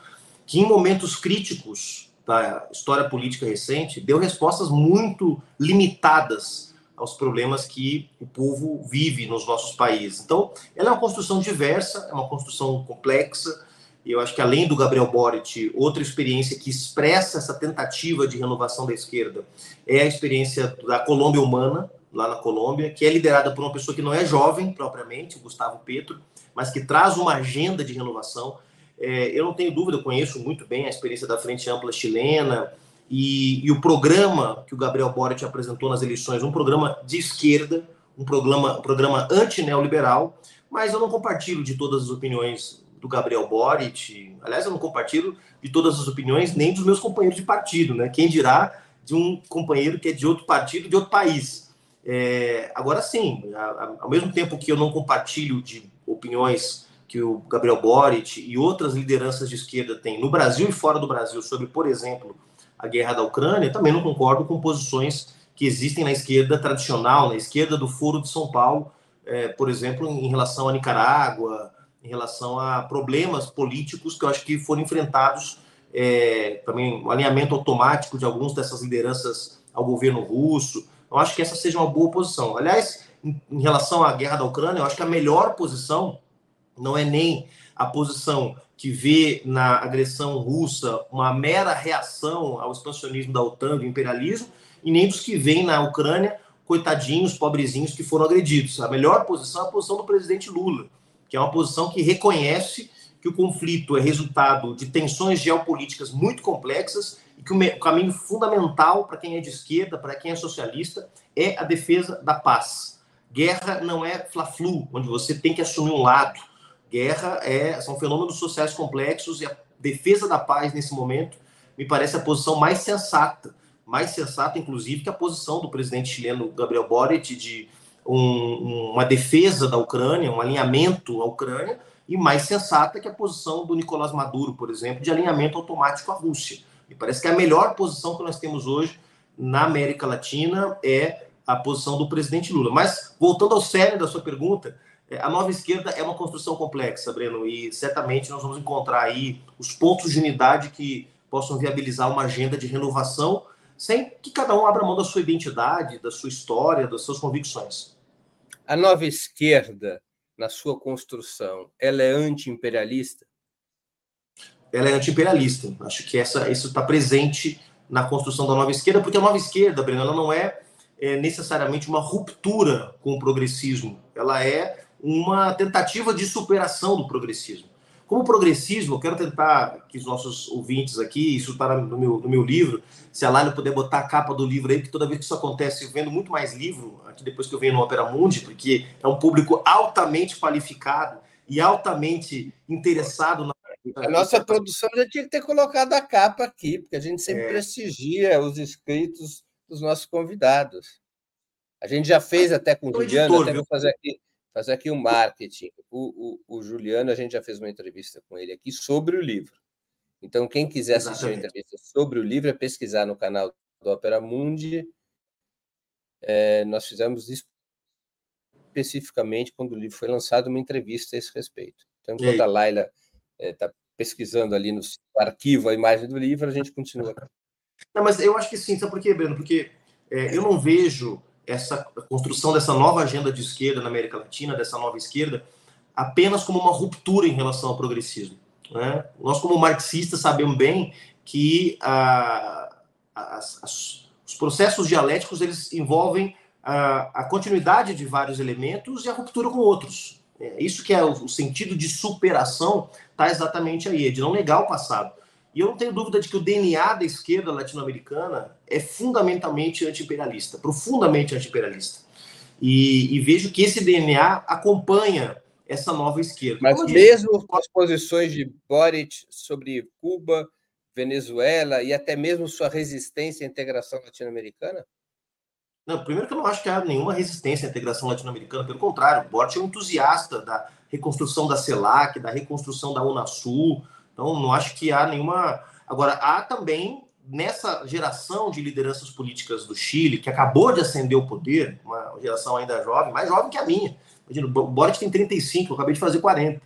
que em momentos críticos da história política recente deu respostas muito limitadas aos problemas que o povo vive nos nossos países. Então, ela é uma construção diversa, é uma construção complexa, eu acho que além do Gabriel Boric, outra experiência que expressa essa tentativa de renovação da esquerda é a experiência da Colômbia Humana, lá na Colômbia, que é liderada por uma pessoa que não é jovem propriamente, o Gustavo Petro, mas que traz uma agenda de renovação. É, eu não tenho dúvida, conheço muito bem a experiência da Frente Ampla chilena, e, e, o programa que o Gabriel Boric apresentou nas eleições, um programa de esquerda, um programa, um programa anti-neoliberal, mas eu não compartilho de todas as opiniões do Gabriel Boric. Aliás, eu não compartilho de todas as opiniões, nem dos meus companheiros de partido, né? Quem dirá de um companheiro que é de outro partido, de outro país. É, agora sim, ao mesmo tempo que eu não compartilho de opiniões que o Gabriel Boric e outras lideranças de esquerda têm no Brasil e fora do Brasil sobre, por exemplo, a guerra da Ucrânia, também não concordo com posições que existem na esquerda tradicional, na esquerda do Foro de São Paulo, é, por exemplo, em relação à Nicarágua, em relação a problemas políticos que eu acho que foram enfrentados, é, também o alinhamento automático de algumas dessas lideranças ao governo russo. Eu acho que essa seja uma boa posição. Aliás, em, em relação à guerra da Ucrânia, eu acho que a melhor posição não é nem a posição que vê na agressão russa uma mera reação ao expansionismo da OTAN, do imperialismo, e nem dos que vêm na Ucrânia, coitadinhos, pobrezinhos que foram agredidos. A melhor posição é a posição do presidente Lula, que é uma posição que reconhece que o conflito é resultado de tensões geopolíticas muito complexas e que o caminho fundamental para quem é de esquerda, para quem é socialista, é a defesa da paz. Guerra não é fla-flu, onde você tem que assumir um lado. Guerra é, são fenômenos sociais complexos e a defesa da paz nesse momento me parece a posição mais sensata mais sensata, inclusive, que a posição do presidente chileno Gabriel Boric de um, uma defesa da Ucrânia, um alinhamento à Ucrânia, e mais sensata que a posição do Nicolás Maduro, por exemplo, de alinhamento automático à Rússia. Me parece que a melhor posição que nós temos hoje na América Latina é a posição do presidente Lula. Mas, voltando ao sério da sua pergunta, é, a nova esquerda é uma construção complexa, Breno, e certamente nós vamos encontrar aí os pontos de unidade que possam viabilizar uma agenda de renovação sem que cada um abra mão da sua identidade, da sua história, das suas convicções. A nova esquerda, na sua construção, ela é anti-imperialista? Ela é anti-imperialista. Acho que essa, isso está presente na construção da nova esquerda, porque a nova esquerda, Breno, ela não é, é necessariamente uma ruptura com o progressismo. Ela é uma tentativa de superação do progressismo. Como progressismo, eu quero tentar que os nossos ouvintes aqui, isso está no meu, no meu livro, se a Lália puder botar a capa do livro aí, que toda vez que isso acontece, eu vendo muito mais livro, aqui depois que eu venho no Opera Mundi, porque é um público altamente qualificado e altamente interessado na. A nossa produção já tinha que ter colocado a capa aqui, porque a gente sempre é. prestigia os escritos dos nossos convidados. A gente já fez até com o Juliano, até vou fazer aqui fazer aqui um marketing. O, o, o, Juliano, a gente já fez uma entrevista com ele aqui sobre o livro. Então, quem quiser assistir Exatamente. a entrevista sobre o livro, é pesquisar no canal do Opera Mundi. É, nós fizemos especificamente, quando o livro foi lançado, uma entrevista a esse respeito. Então, enquanto a Laila está é, pesquisando ali no arquivo a imagem do livro, a gente continua. Não, mas eu acho que sim, sabe por quê, Breno? Porque é, eu não vejo essa construção dessa nova agenda de esquerda na América Latina, dessa nova esquerda, apenas como uma ruptura em relação ao progressismo. Né? Nós, como marxistas, sabemos bem que a, os processos dialéticos eles envolvem a, a, continuidade de vários elementos e a ruptura com outros. É isso que é o, o sentido de superação está exatamente aí, é de não negar o passado. E eu não tenho dúvida de que o DNA da esquerda latino-americana é fundamentalmente anti-imperialista, profundamente anti-imperialista. E, e, vejo que esse DNA acompanha essa nova esquerda. Mas mesmo as posições de Boric sobre Cuba, Venezuela e até mesmo sua resistência à integração latino-americana? Não, primeiro que eu não acho que há nenhuma resistência à integração latino-americana, pelo contrário, Boric é um entusiasta da reconstrução da CELAC, da reconstrução da Unasul, então, não acho que há nenhuma. Agora, há também, nessa geração de lideranças políticas do Chile, que acabou de ascender o poder, uma geração ainda jovem, mais jovem que a minha. Imagina, o Boric tem 35, eu acabei de fazer 40.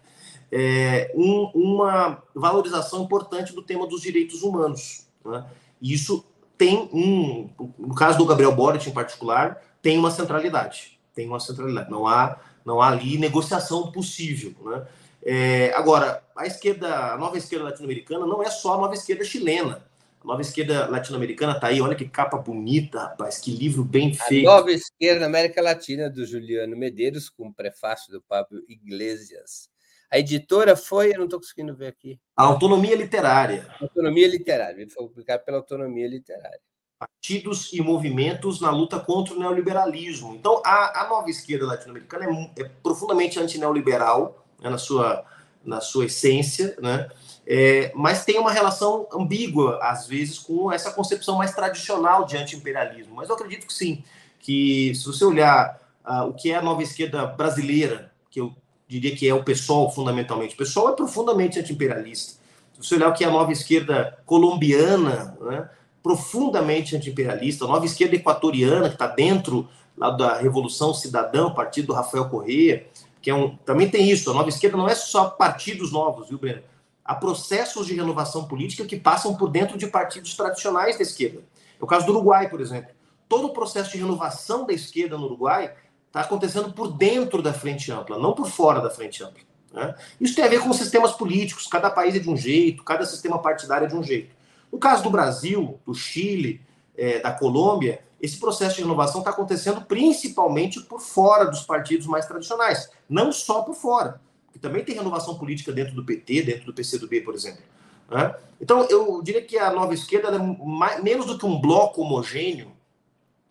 É, um, uma valorização importante do tema dos direitos humanos. Né? E isso tem um. No caso do Gabriel Boric, em particular, tem uma centralidade. Tem uma centralidade. Não há, não há ali negociação possível. Né? É, agora, a esquerda, a nova esquerda latino-americana não é só a nova esquerda chilena. A nova esquerda latino-americana está aí, olha que capa bonita, rapaz, que livro bem feito. A nova esquerda América Latina, do Juliano Medeiros, com o prefácio do Pablo Iglesias. A editora foi, eu não estou conseguindo ver aqui. A Autonomia Literária. Autonomia Literária, ele foi publicado pela Autonomia Literária. Partidos e movimentos na luta contra o neoliberalismo. Então, a, a nova esquerda latino-americana é, é profundamente antineoliberal, na sua na sua essência, né? É, mas tem uma relação ambígua, às vezes, com essa concepção mais tradicional de anti-imperialismo. Mas eu acredito que sim, que se você olhar uh, o que é a nova esquerda brasileira, que eu diria que é o PSOL, fundamentalmente, o PSOL é profundamente anti-imperialista. Se você olhar o que é a nova esquerda colombiana, né, profundamente anti-imperialista, a nova esquerda equatoriana, que está dentro lá da Revolução Cidadã, o partido do Rafael Correia, que é um, também tem isso, a nova esquerda não é só partidos novos, viu, Breno? Há processos de renovação política que passam por dentro de partidos tradicionais da esquerda. É o caso do Uruguai, por exemplo. Todo o processo de renovação da esquerda no Uruguai está acontecendo por dentro da frente ampla, não por fora da frente ampla. Né? Isso tem a ver com sistemas políticos, cada país é de um jeito, cada sistema partidário é de um jeito. No caso do Brasil, do Chile, é, da Colômbia, esse processo de renovação está acontecendo principalmente por fora dos partidos mais tradicionais, não só por fora, que também tem renovação política dentro do PT, dentro do PCdoB, por exemplo. Né? Então, eu diria que a nova esquerda é mais, menos do que um bloco homogêneo,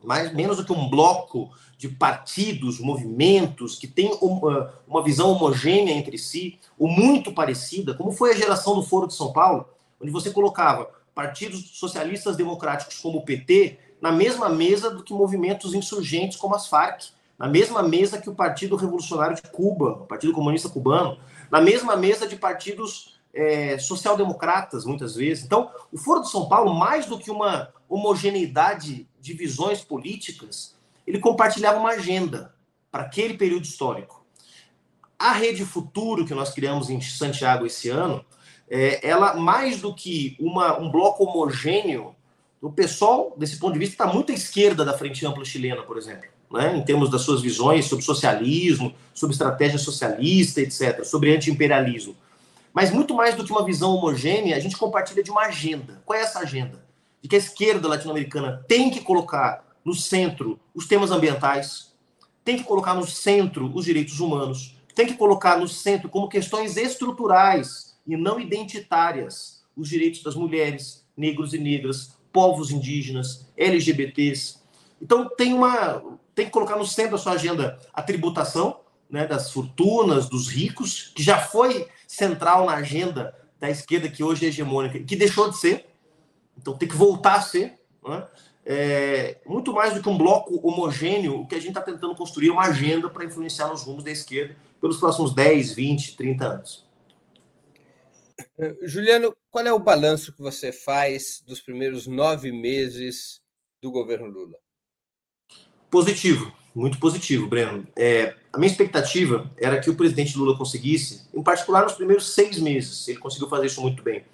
mais, menos do que um bloco de partidos, movimentos que tem uma, uma visão homogênea entre si, ou muito parecida, como foi a geração do Foro de São Paulo, onde você colocava partidos socialistas democráticos como o PT na mesma mesa do que movimentos insurgentes como as Farc, na mesma mesa que o Partido Revolucionário de Cuba, o Partido Comunista Cubano, na mesma mesa de partidos é, social-democratas, muitas vezes. Então, o Foro de São Paulo, mais do que uma homogeneidade de visões políticas, ele compartilhava uma agenda para aquele período histórico. A Rede Futuro, que nós criamos em Santiago esse ano, é, ela, mais do que uma, um bloco homogêneo o pessoal, desse ponto de vista, está muito à esquerda da Frente Ampla Chilena, por exemplo, né? em termos das suas visões sobre socialismo, sobre estratégia socialista, etc., sobre anti-imperialismo. Mas muito mais do que uma visão homogênea, a gente compartilha de uma agenda. Qual é essa agenda? De que a esquerda latino-americana tem que colocar no centro os temas ambientais, tem que colocar no centro os direitos humanos, tem que colocar no centro como questões estruturais e não identitárias os direitos das mulheres, negros e negras, povos indígenas, LGBTs. Então tem uma tem que colocar no centro da sua agenda a tributação, né, das fortunas, dos ricos, que já foi central na agenda da esquerda que hoje é hegemônica, que deixou de ser. Então tem que voltar a ser. Né? É, muito mais do que um bloco homogêneo, o que a gente está tentando construir é uma agenda para influenciar nos rumos da esquerda pelos próximos 10, 20, 30 anos. Eh, Juliano, qual é o balanço que você faz dos primeiros nove meses do governo Lula? Positivo, muito positivo, Breno. É, a minha expectativa era que o presidente Lula conseguisse, em particular nos primeiros seis meses, ele conseguiu fazer isso muito bem,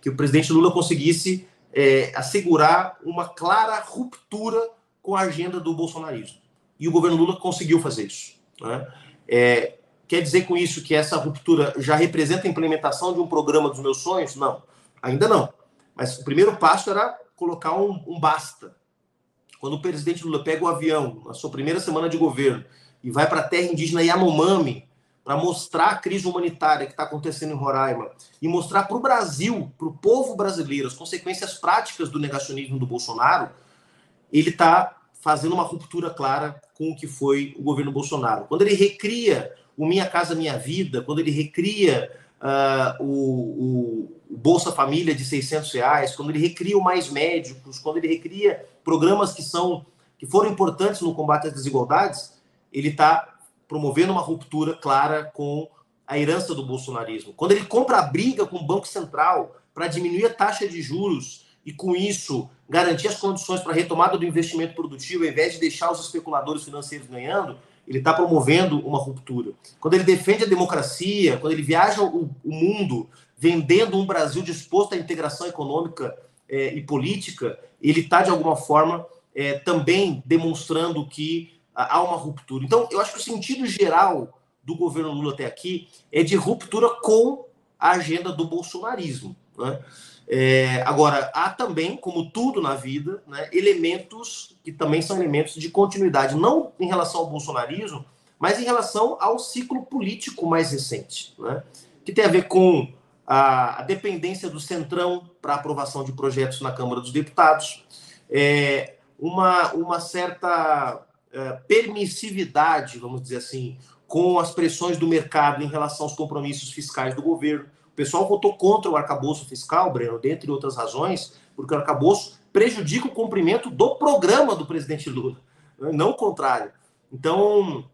que o presidente Lula conseguisse é, assegurar uma clara ruptura com a agenda do bolsonarismo. E o governo Lula conseguiu fazer isso. Né? É, Quer dizer com isso que essa ruptura já representa a implementação de um programa dos meus sonhos? Não, ainda não. Mas o primeiro passo era colocar um, um basta. Quando o presidente Lula pega o avião na sua primeira semana de governo e vai para a terra indígena Yanomami para mostrar a crise humanitária que está acontecendo em Roraima e mostrar para o Brasil, para o povo brasileiro, as consequências práticas do negacionismo do Bolsonaro, ele está fazendo uma ruptura clara com o que foi o governo Bolsonaro. Quando ele recria o Minha Casa Minha Vida, quando ele recria uh, o, o, Bolsa Família de 600 reais, quando ele recria o Mais Médicos, quando ele recria programas que são que foram importantes no combate às desigualdades, ele está promovendo uma ruptura clara com a herança do bolsonarismo. Quando ele compra a briga com o Banco Central para diminuir a taxa de juros e, com isso, garantir as condições para a retomada do investimento produtivo, ao invés de deixar os especuladores financeiros ganhando, ele está promovendo uma ruptura. Quando ele defende a democracia, quando ele viaja o, o mundo vendendo um Brasil disposto à integração econômica é, e política, ele está, de alguma forma, é, também demonstrando que há uma ruptura. Então, eu acho que o sentido geral do governo Lula até aqui é de ruptura com a agenda do bolsonarismo. Né? É, agora, há também, como tudo na vida, né, elementos que também são elementos de continuidade, não em relação ao bolsonarismo, mas em relação ao ciclo político mais recente, né, que tem a ver com a, a dependência do Centrão para aprovação de projetos na Câmara dos Deputados, é, uma, uma certa é, permissividade, vamos dizer assim, com as pressões do mercado em relação aos compromissos fiscais do governo. Pessoal votou contra o arcabouço fiscal, Breno, dentre outras razões, porque o arcabouço prejudica o cumprimento do programa do presidente Lula, não o contrário. Então,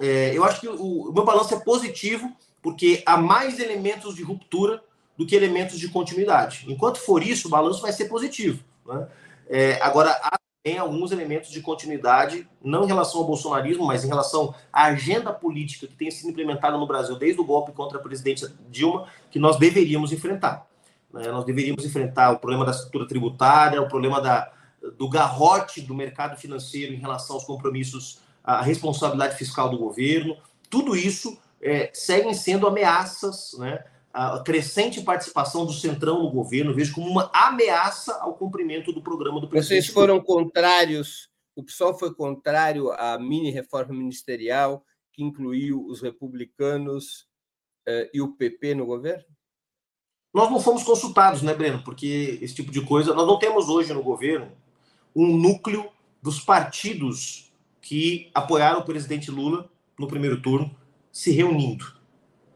é, eu acho que o, o meu balanço é positivo, porque há mais elementos de ruptura do que elementos de continuidade. Enquanto for isso, o balanço vai ser positivo. Né? É, agora, há também alguns elementos de continuidade, não em relação ao bolsonarismo, mas em relação à agenda política que tem sido implementada no Brasil desde o golpe contra a presidente Dilma, que nós deveríamos enfrentar. Né? Nós deveríamos enfrentar o problema da estrutura tributária, o problema da, do garrote do mercado financeiro em relação aos compromissos, à responsabilidade fiscal do governo. Tudo isso é, seguem sendo ameaças, né? A crescente participação do Centrão no governo, vejo como uma ameaça ao cumprimento do programa do presidente. Vocês foram contrários, o PSOL foi contrário à mini reforma ministerial que incluiu os republicanos eh, e o PP no governo? Nós não fomos consultados, né, Breno? Porque esse tipo de coisa. Nós não temos hoje no governo um núcleo dos partidos que apoiaram o presidente Lula no primeiro turno se reunindo.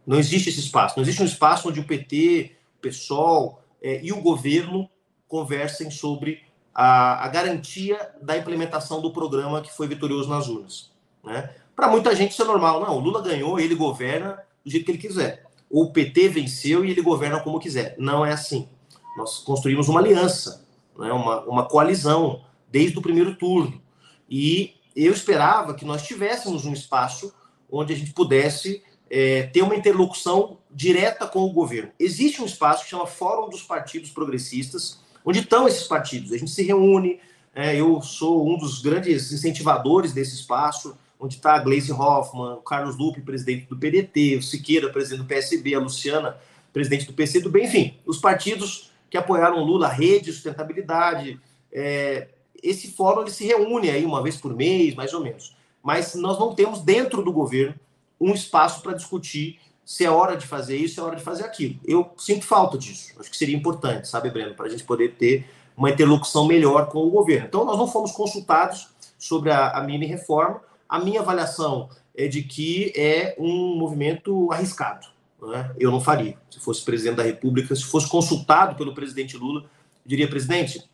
Não existe esse espaço. Não existe um espaço onde o PT, o PSOL é, e o governo conversem sobre a, a, garantia da implementação do programa que foi vitorioso nas urnas. Né? Para muita gente isso é normal. Não, o Lula ganhou, ele governa do jeito que ele quiser. Ou o PT venceu e ele governa como quiser. Não é assim. Nós construímos uma aliança, né? uma, uma coalizão, desde o primeiro turno. E eu esperava que nós tivéssemos um espaço onde a gente pudesse é, ter uma interlocução direta com o governo. Existe um espaço que chama Fórum dos Partidos Progressistas, onde estão esses partidos. A gente se reúne, é, eu sou um dos grandes incentivadores desse espaço, onde está a Gleisi Hoffmann, o Carlos Lupe, presidente do PDT, o Siqueira, presidente do PSB, a Luciana, presidente do PCdoB, enfim, os partidos que apoiaram Lula, Rede Sustentabilidade. É, esse fórum ele se reúne aí uma vez por mês, mais ou menos. Mas nós não temos dentro do governo um espaço para discutir se é hora de fazer isso, se é hora de fazer aquilo. Eu sinto falta disso. Acho que seria importante, sabe, Breno, para a gente poder ter uma interlocução melhor com o governo. Então, nós não fomos consultados sobre a, a mini reforma. A minha avaliação é de que é um movimento arriscado. Né? Eu não faria. Se fosse presidente da República, se fosse consultado pelo presidente Lula, diria, presidente,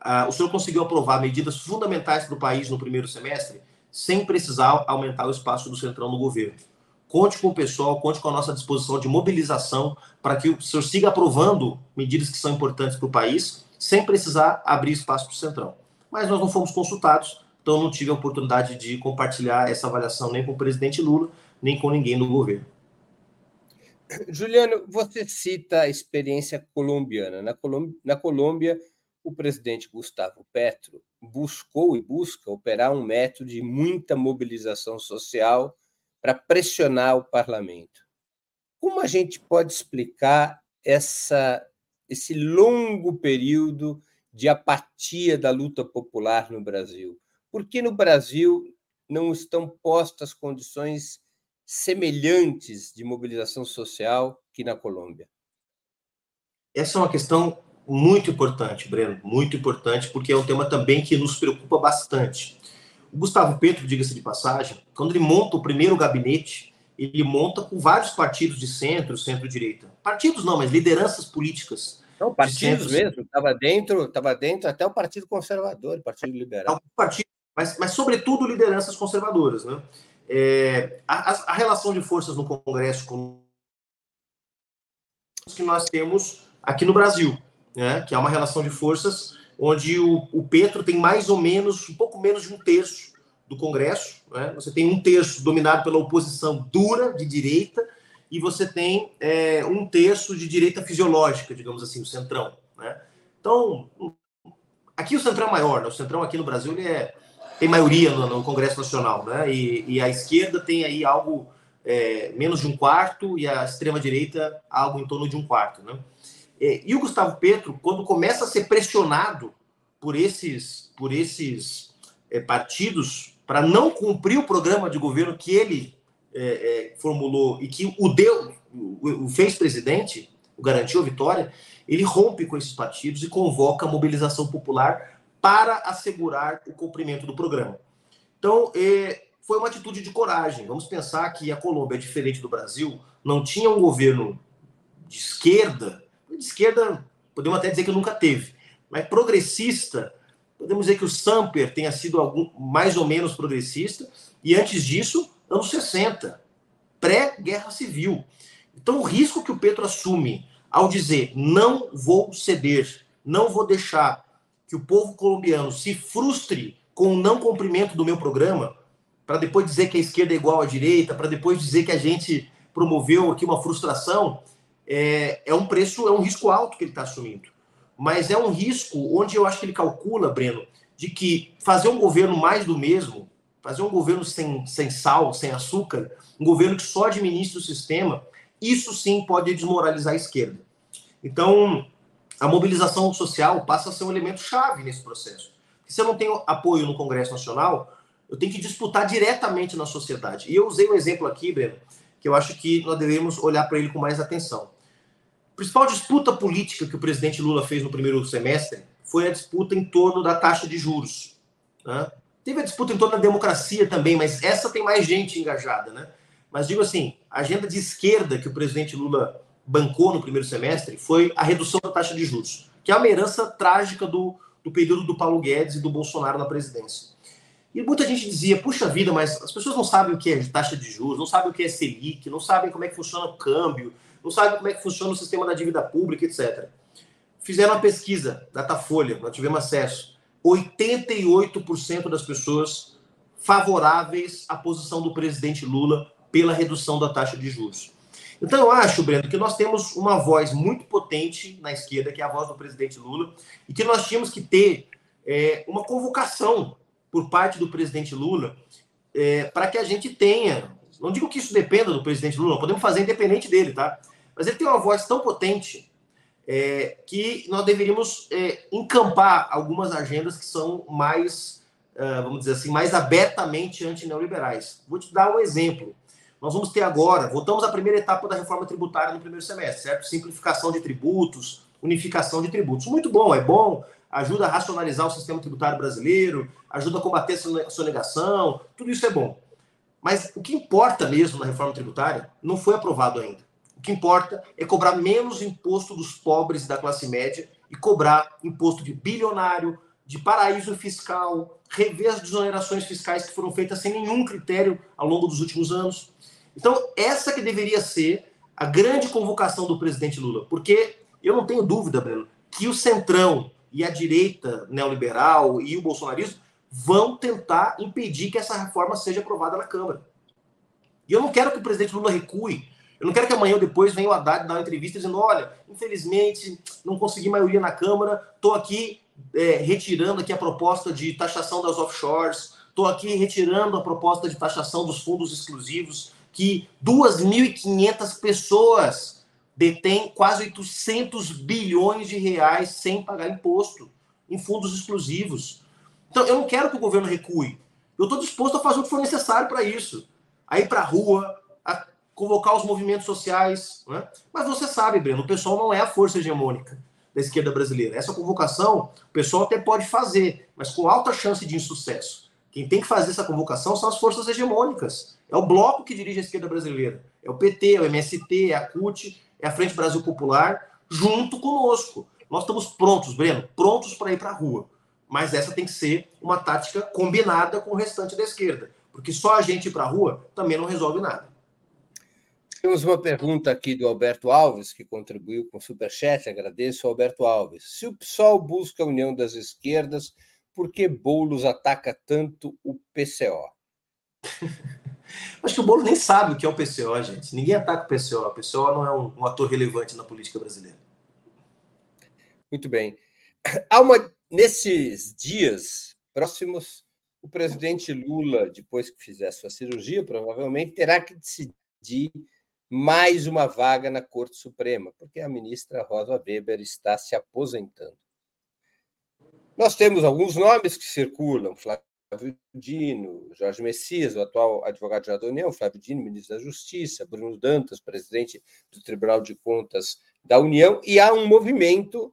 ah, o senhor conseguiu aprovar medidas fundamentais para o país no primeiro semestre? Sem precisar aumentar o espaço do Centrão no governo. Conte com o pessoal, conte com a nossa disposição de mobilização para que o senhor siga aprovando medidas que são importantes para o país, sem precisar abrir espaço para o Centrão. Mas nós não fomos consultados, então não tive a oportunidade de compartilhar essa avaliação nem com o presidente Lula, nem com ninguém do governo. Juliano, você cita a experiência colombiana. Na Colômbia, na Colômbia o presidente Gustavo Petro buscou e busca operar um método de muita mobilização social para pressionar o parlamento. Como a gente pode explicar essa, esse longo período de apatia da luta popular no Brasil? Por que no Brasil não estão postas condições semelhantes de mobilização social que na Colômbia? Essa é uma questão muito importante, Breno, muito importante, porque é um tema também que nos preocupa bastante. O Gustavo Petro, diga-se de passagem, quando ele monta o primeiro gabinete, ele monta com vários partidos de centro, centro-direita. Partidos não, mas lideranças políticas. Não, partidos mesmo. Estava dentro, estava dentro até o Partido Conservador, o Partido Liberal. Partido, mas, mas, sobretudo, lideranças conservadoras. Né? É, a, a relação de forças no Congresso com que nós temos aqui no Brasil né, que é uma relação de forças onde o, o Petro tem mais ou menos, um pouco menos de um terço do Congresso. Né? Você tem um terço dominado pela oposição dura, de direita, e você tem é, um terço de direita fisiológica, digamos assim, o Centrão. Né? Então, aqui o Centrão é maior, né? o Centrão aqui no Brasil ele é, tem maioria no, no Congresso Nacional, né? e, e, a esquerda tem aí algo é, menos de um quarto, e a extrema-direita algo em torno de um quarto. Né? É, e o Gustavo Petro, quando começa a ser pressionado por esses, por esses é, partidos para não cumprir o programa de governo que ele é, é formulou e que o deu, o, o fez presidente, o garantiu a vitória, ele rompe com esses partidos e convoca a mobilização popular para assegurar o cumprimento do programa. Então, é, foi uma atitude de coragem. Vamos pensar que a Colômbia, diferente do Brasil, não tinha um governo de esquerda, de esquerda, podemos até dizer que nunca teve, mas progressista, podemos dizer que o Samper tenha sido algum, mais ou menos progressista, e antes disso, anos 60, pré-guerra civil. Então, o risco que o Petro assume ao dizer não vou ceder, não vou deixar que o povo colombiano se frustre com o não cumprimento do meu programa, para depois dizer que a esquerda é igual à direita, para depois dizer que a gente promoveu aqui uma frustração, é, é um preço, é um risco alto que ele está assumindo. Mas é um risco onde eu acho que ele calcula, Breno, de que fazer um governo mais do mesmo, fazer um governo sem, sem sal, sem açúcar, um governo que só administra o sistema, isso sim pode desmoralizar a esquerda. Então, a mobilização social passa a ser um elemento chave nesse processo. se eu não tenho apoio no Congresso Nacional, eu tenho que disputar diretamente na sociedade. E eu usei um exemplo aqui, Breno, que eu acho que nós devemos olhar para ele com mais atenção. Principal disputa política que o presidente Lula fez no primeiro semestre foi a disputa em torno da taxa de juros. Né? Teve a disputa em torno da democracia também, mas essa tem mais gente engajada. Né? Mas digo assim, a agenda de esquerda que o presidente Lula bancou no primeiro semestre foi a redução da taxa de juros, que é uma herança trágica do, do período do Paulo Guedes e do Bolsonaro na presidência. E muita gente dizia, puxa vida, mas as pessoas não sabem o que é taxa de juros, não sabem o que é Selic, não sabem como é que funciona o câmbio, não sabem como é que funciona o sistema da dívida pública, etc. Fizeram uma pesquisa, Datafolha, nós tivemos acesso. 88% das pessoas favoráveis à posição do presidente Lula pela redução da taxa de juros. Então eu acho, Breno, que nós temos uma voz muito potente na esquerda, que é a voz do presidente Lula, e que nós tínhamos que ter é, uma convocação por parte do presidente Lula é, para que a gente tenha. Não digo que isso dependa do presidente Lula, podemos fazer independente dele, tá? Mas ele tem uma voz tão potente é, que nós deveríamos é, encampar algumas agendas que são mais, uh, vamos dizer assim, mais abertamente antineoliberais. Vou te dar um exemplo. Nós vamos ter agora, voltamos à primeira etapa da reforma tributária no primeiro semestre, certo? Simplificação de tributos, unificação de tributos. Muito bom, é bom ajuda a racionalizar o sistema tributário brasileiro, ajuda a combater a sonegação, tudo isso é bom. Mas o que importa mesmo na reforma tributária não foi aprovado ainda. O que importa é cobrar menos imposto dos pobres da classe média e cobrar imposto de bilionário, de paraíso fiscal, rever as desonerações fiscais que foram feitas sem nenhum critério ao longo dos últimos anos. Então, essa que deveria ser a grande convocação do presidente Lula, porque eu não tenho dúvida, Breno, que o Centrão, e a direita neoliberal e o bolsonarismo vão tentar impedir que essa reforma seja aprovada na Câmara. E eu não quero que o presidente Lula recue. Eu não quero que amanhã ou depois venha o Haddad dar uma entrevista dizendo: olha, infelizmente não consegui maioria na Câmara, estou aqui é, retirando aqui a proposta de taxação das offshores, estou aqui retirando a proposta de taxação dos fundos exclusivos, que 2.500 pessoas detém quase 800 bilhões de reais sem pagar imposto em fundos exclusivos. Então, eu não quero que o governo recue. Eu estou disposto a fazer o que for necessário para isso. A ir para a rua, convocar os movimentos sociais. Né? Mas você sabe, Breno, o pessoal não é a força hegemônica da esquerda brasileira. Essa convocação, o pessoal até pode fazer, mas com alta chance de insucesso. Quem tem que fazer essa convocação são as forças hegemônicas. É o bloco que dirige a esquerda brasileira. É o PT, é o MST, é a CUT, é a Frente Brasil Popular, junto conosco. Nós estamos prontos, Breno, prontos para ir para a rua. Mas essa tem que ser uma tática combinada com o restante da esquerda. Porque só a gente ir para a rua também não resolve nada. Temos uma pergunta aqui do Alberto Alves, que contribuiu com o Superchat. Agradeço, Alberto Alves. Se o PSOL busca a união das esquerdas, por que Boulos ataca tanto o PCO? (laughs) Acho que o Bolo nem sabe o que é o PCO, gente. Ninguém ataca o PCO. O PCO não é um, um ator relevante na política brasileira. Muito bem. Há uma, nesses dias próximos, o presidente Lula, depois que fizer sua cirurgia, provavelmente terá que decidir mais uma vaga na Corte Suprema, porque a ministra Rosa Weber está se aposentando. Nós temos alguns nomes que circulam, Flávio Dino, Jorge Messias, o atual advogado-geral da União, Flávio Dino, ministro da Justiça, Bruno Dantas, presidente do Tribunal de Contas da União, e há um movimento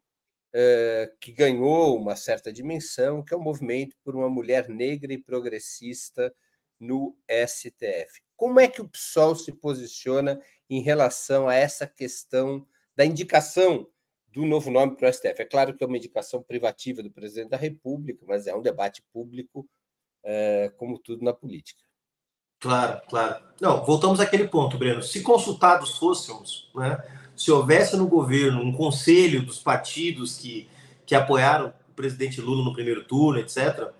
eh, que ganhou uma certa dimensão, que é o um movimento por uma mulher negra e progressista no STF. Como é que o PSOL se posiciona em relação a essa questão da indicação do novo nome para o STF? É claro que é uma indicação privativa do presidente da República, mas é um debate público, é, como tudo na política. Claro, claro. Não, voltamos àquele ponto, Breno. Se consultados fôssemos, né, se houvesse no governo um conselho dos partidos que, que apoiaram o presidente Lula no primeiro turno, etc.,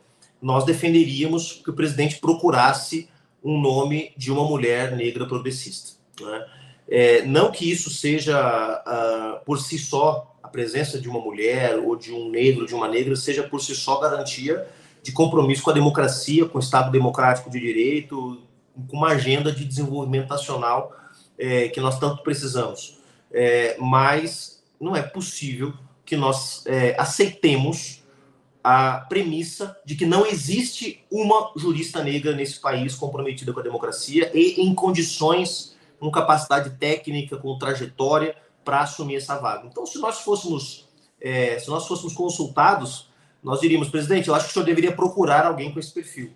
nós defenderíamos que o presidente procurasse um nome de uma mulher negra progressista. Né? É, não que isso seja, uh, por si só, a presença de uma mulher ou de um negro, de uma negra, seja por si só garantia de compromisso com a democracia, com o Estado democrático de direito, com uma agenda de desenvolvimento nacional é, que nós tanto precisamos. É, mas não é possível que nós é, aceitemos a premissa de que não existe uma jurista negra nesse país comprometida com a democracia e em condições, com capacidade técnica, com trajetória para assumir essa vaga. Então, se nós fôssemos, é, se nós fôssemos consultados, nós diríamos, presidente, eu acho que o senhor deveria procurar alguém com esse perfil.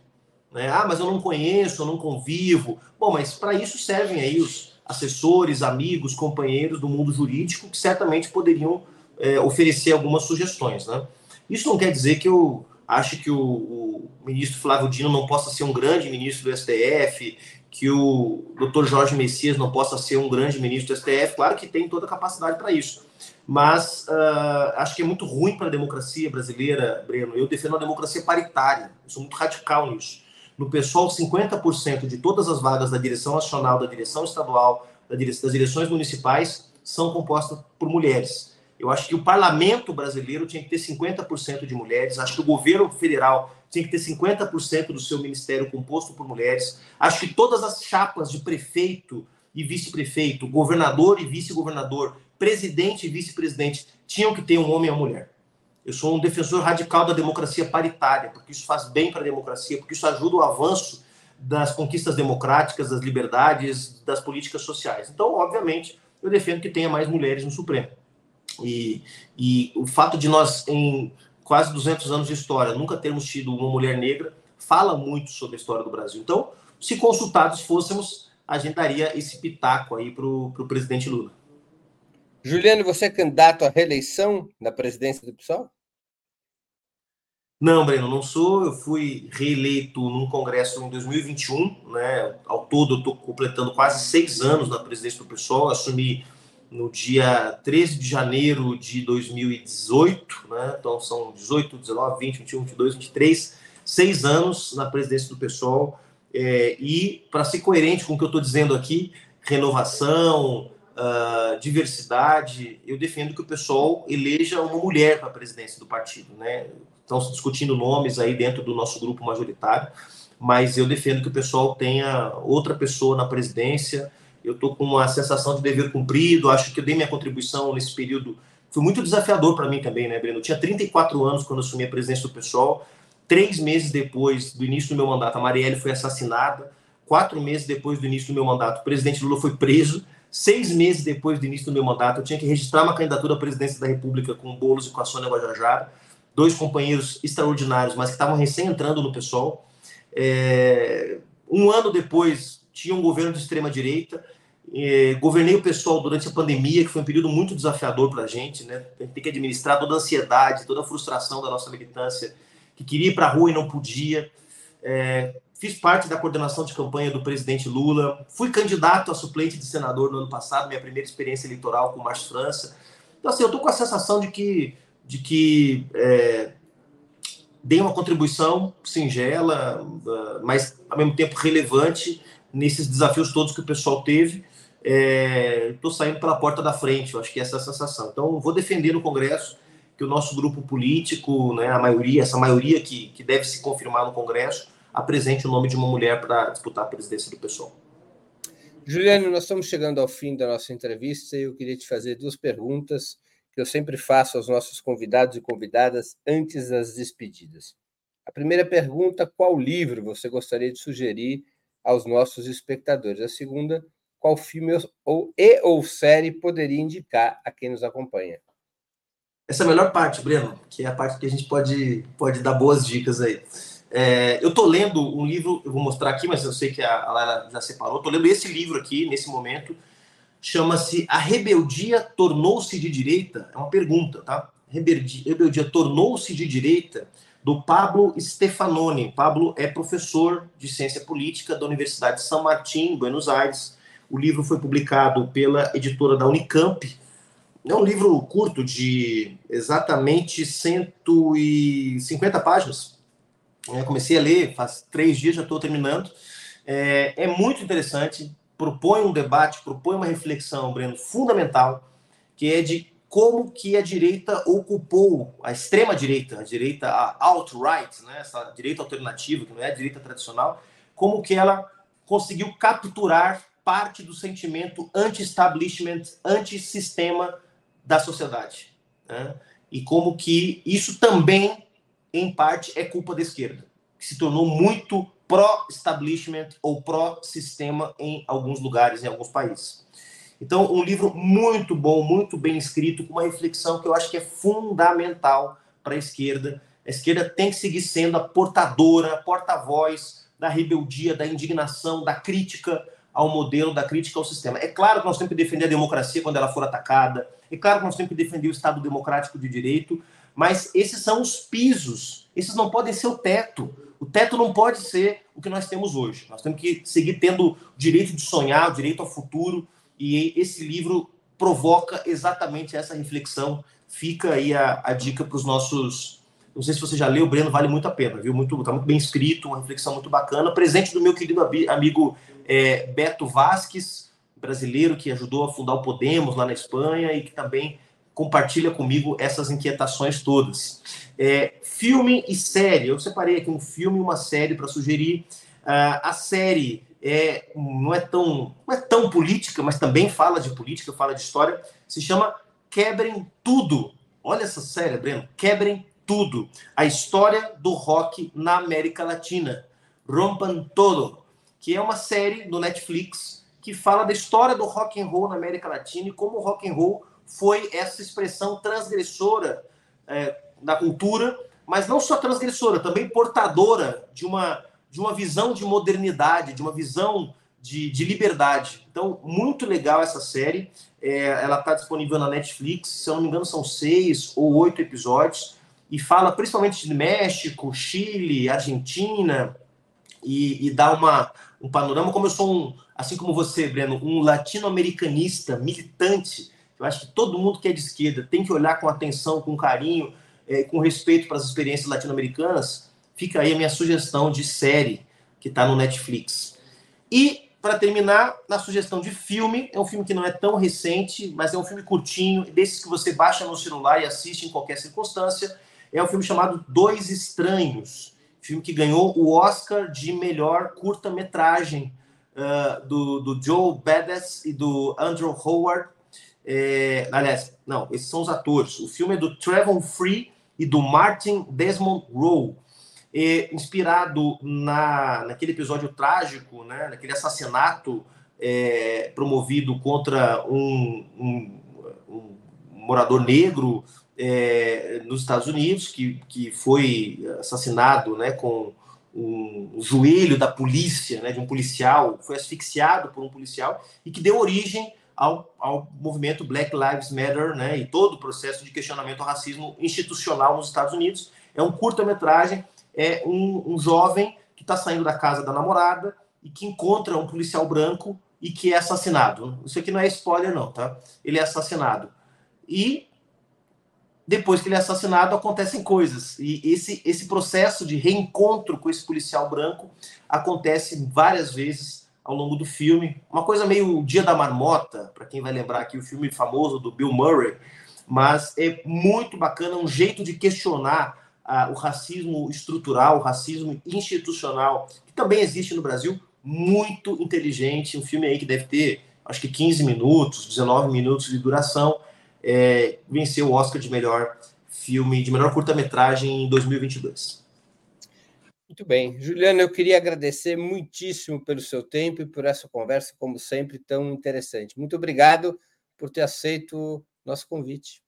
Né? Ah, mas eu não conheço, eu não convivo. Bom, mas para isso servem aí os assessores, amigos, companheiros do mundo jurídico que certamente poderiam é, oferecer algumas sugestões, né? Isso não quer dizer que eu acho que o, o, ministro Flávio Dino não possa ser um grande ministro do STF, que o doutor Jorge Messias não possa ser um grande ministro do STF. Claro que tem toda a capacidade para isso. Mas uh, acho que é muito ruim para a democracia brasileira, Breno. Eu defendo a democracia paritária. Eu sou muito radical nisso. No pessoal, 50% de todas as vagas da direção nacional, da direção estadual, das direções municipais são compostas por mulheres. Eu acho que o parlamento brasileiro tinha que ter 50% de mulheres, acho que o governo federal tinha que ter 50% do seu ministério composto por mulheres. Acho que todas as chapas de prefeito e vice-prefeito, governador e vice-governador, presidente e vice-presidente tinham que ter um homem e uma mulher. Eu sou um defensor radical da democracia paritária, porque isso faz bem para a democracia, porque isso ajuda o avanço das conquistas democráticas, das liberdades, das políticas sociais. Então, obviamente, eu defendo que tenha mais mulheres no Supremo. E, e o fato de nós, em quase 200 anos de história, nunca termos tido uma mulher negra, fala muito sobre a história do Brasil. Então, se consultados fôssemos, a gente daria esse pitaco aí para o presidente Lula. Juliano, você é candidato à reeleição na presidência do PSOL? Não, Breno, não sou. Eu fui reeleito num congresso em 2021, né? Ao todo, eu estou completando quase seis anos na presidência do PSOL. Assumi no dia 13 de janeiro de 2018, né? então são 18, 19, 20, 21, 22, 23, seis anos na presidência do PSOL, é, e para ser coerente com o que eu estou dizendo aqui, renovação, uh, diversidade, eu defendo que o PSOL eleja uma mulher para a presidência do partido. Né? Estão se discutindo nomes aí dentro do nosso grupo majoritário, mas eu defendo que o PSOL tenha outra pessoa na presidência, eu estou com uma sensação de dever cumprido, acho que eu dei minha contribuição nesse período. Foi muito desafiador para mim também, né, Breno? Eu tinha 34 anos quando assumi a presidência do pessoal. Três meses depois do início do meu mandato, a Marielle foi assassinada. Quatro meses depois do início do meu mandato, o presidente Lula foi preso. Seis meses depois do início do meu mandato, eu tinha que registrar uma candidatura à presidência da República com o Boulos e com a Sônia Guajajara, dois companheiros extraordinários, mas que estavam recém entrando no PSOL. É... Um ano depois, tinha um governo de extrema É, governei o pessoal durante a pandemia, que foi um período muito desafiador para a gente, né? A gente tem que administrar toda a ansiedade, toda a frustração da nossa militância, que queria ir para a rua e não podia. É, fiz parte da coordenação de campanha do presidente Lula, fui candidato a suplente de senador no ano passado, minha primeira experiência eleitoral com o Márcio França. Então, assim, eu estou com a sensação de que, de que é, dei uma contribuição singela, mas ao mesmo tempo relevante nesses desafios todos que o pessoal teve. Estou é, saindo pela porta da frente, eu acho que essa é a sensação. Então, vou defender no Congresso que o nosso grupo político, né, a maioria, essa maioria que, que deve se confirmar no Congresso, apresente o nome de uma mulher para disputar a presidência do pessoal. Juliano, nós estamos chegando ao fim da nossa entrevista e eu queria te fazer duas perguntas que eu sempre faço aos nossos convidados e convidadas antes das despedidas. A primeira pergunta: qual livro você gostaria de sugerir aos nossos espectadores. A segunda, qual filme ou, e ou série poderia indicar a quem nos acompanha? Essa é a melhor parte, Breno, que é a parte que a gente pode, pode dar boas dicas aí. É, eu estou lendo um livro, eu vou mostrar aqui, mas eu sei que a, Lara já separou. Estou lendo esse livro aqui, nesse momento. Chama-se A Rebeldia Tornou-se de Direita? É uma pergunta, tá? Rebeldia, Rebeldia Tornou-se de Direita? Do Pablo Stefanoni. Pablo é professor de ciência política da Universidade de São Martín, Buenos Aires. O livro foi publicado pela editora da Unicamp. É um livro curto, de exatamente 150 páginas é, comecei a ler faz três dias, já estou terminando. É, é, muito interessante, propõe um debate, propõe uma reflexão, Breno, fundamental, que é de como que a direita ocupou, a extrema direita, a direita a alt-right, né, essa direita alternativa, que não é a direita tradicional, como que ela conseguiu capturar parte do sentimento anti-establishment, anti-sistema da sociedade. Né? E como que isso também em parte, é culpa da esquerda, que se tornou muito pró-establishment ou pró-sistema em alguns lugares, em alguns países. Então, um livro muito bom, muito bem escrito, com uma reflexão que eu acho que é fundamental para a esquerda. A esquerda tem que seguir sendo a portadora, porta-voz da rebeldia, da indignação, da crítica ao modelo, da crítica ao sistema. É claro que nós temos que defender a democracia quando ela for atacada, é claro que nós temos que defender o Estado democrático de direito, mas esses são os pisos, esses não podem ser o teto. O teto não pode ser o que nós temos hoje. Nós temos que seguir tendo o direito de sonhar, o direito ao futuro, e esse livro provoca exatamente essa reflexão. Fica aí a, a dica para os nossos. Não sei se você já leu, Breno, vale muito a pena, viu? Muito, tá muito bem escrito, uma reflexão muito bacana. Presente do meu querido amigo é, Beto Vasques, brasileiro que ajudou a fundar o Podemos lá na Espanha e que também compartilha comigo essas inquietações todas. É, filme e série. Eu separei aqui um filme e uma série para sugerir. Uh, a série é, não, é tão, não é tão política, mas também fala de política, fala de história. Se chama Quebrem Tudo. Olha essa série, Breno. Quebrem Tudo. A história do rock na América Latina. Rompan Todo. Que é uma série do Netflix que fala da história do rock and roll na América Latina e como o rock and roll foi essa expressão transgressora é, da cultura, mas não só transgressora, também portadora de uma, de uma visão de modernidade, de uma visão de, de liberdade. Então, muito legal essa série. É, ela está disponível na Netflix, se eu não me engano, são seis ou oito episódios, e fala principalmente de México, Chile, Argentina, e, e dá uma, um panorama. Como eu sou um, assim como você, Breno, um latino-americanista militante eu acho que todo mundo que é de esquerda tem que olhar com atenção, com carinho, é, com respeito para as experiências latino-americanas. Fica aí a minha sugestão de série que está no Netflix. E, para terminar, na sugestão de filme, é um filme que não é tão recente, mas é um filme curtinho, desses que você baixa no celular e assiste em qualquer circunstância. É um filme chamado Dois Estranhos, filme que ganhou o Oscar de melhor curta-metragem uh, do, do Joe Badass e do Andrew Howard. É, aliás, não, esses são os atores. O filme é do Trevor Free e do Martin Desmond Rowe, é, inspirado na, naquele episódio trágico, né, naquele assassinato é, promovido contra um, um, um morador negro é, nos Estados Unidos, que, que foi assassinado né, com um joelho da polícia, né, de um policial, foi asfixiado por um policial e que deu origem ao, ao movimento Black Lives Matter né, e todo o processo de questionamento ao racismo institucional nos Estados Unidos. É um curta-metragem, é um, um jovem que está saindo da casa da namorada e que encontra um policial branco e que é assassinado. Isso aqui não é spoiler, não, tá? Ele é assassinado. E depois que ele é assassinado, acontecem coisas. E esse, esse processo de reencontro com esse policial branco acontece várias vezes ao longo do filme. Uma coisa meio Dia da Marmota, para quem vai lembrar aqui o filme famoso do Bill Murray, mas é muito bacana, um jeito de questionar ah, o racismo estrutural, o racismo institucional, que também existe no Brasil, muito inteligente, um filme aí que deve ter, acho que 15 minutos, 19 minutos de duração, é, venceu o Oscar de melhor filme, de melhor curta-metragem em 2022. Muito bem. Juliana, eu queria agradecer muitíssimo pelo seu tempo e por essa conversa, como sempre, tão interessante. Muito obrigado por ter aceito nosso convite.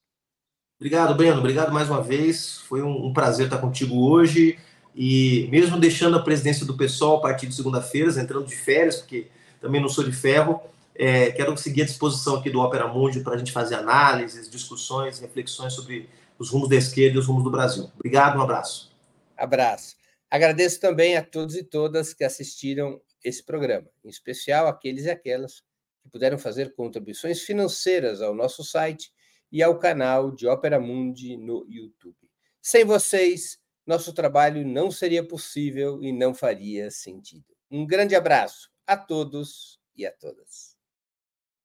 Obrigado, Breno. Obrigado mais uma vez. Foi um, prazer estar contigo hoje. E mesmo deixando a presidência do PSOL a partir de segunda-feira, entrando de férias, porque também não sou de ferro, é, quero seguir à disposição aqui do Opera Mundi para a gente fazer análises, discussões, reflexões sobre os rumos da esquerda e os rumos do Brasil. Obrigado, um abraço. Abraço. Agradeço também a todos e todas que assistiram esse programa, em especial aqueles e aquelas que puderam fazer contribuições financeiras ao nosso site e ao canal de Ópera Mundi no YouTube. Sem vocês, nosso trabalho não seria possível e não faria sentido. Um grande abraço a todos e a todas.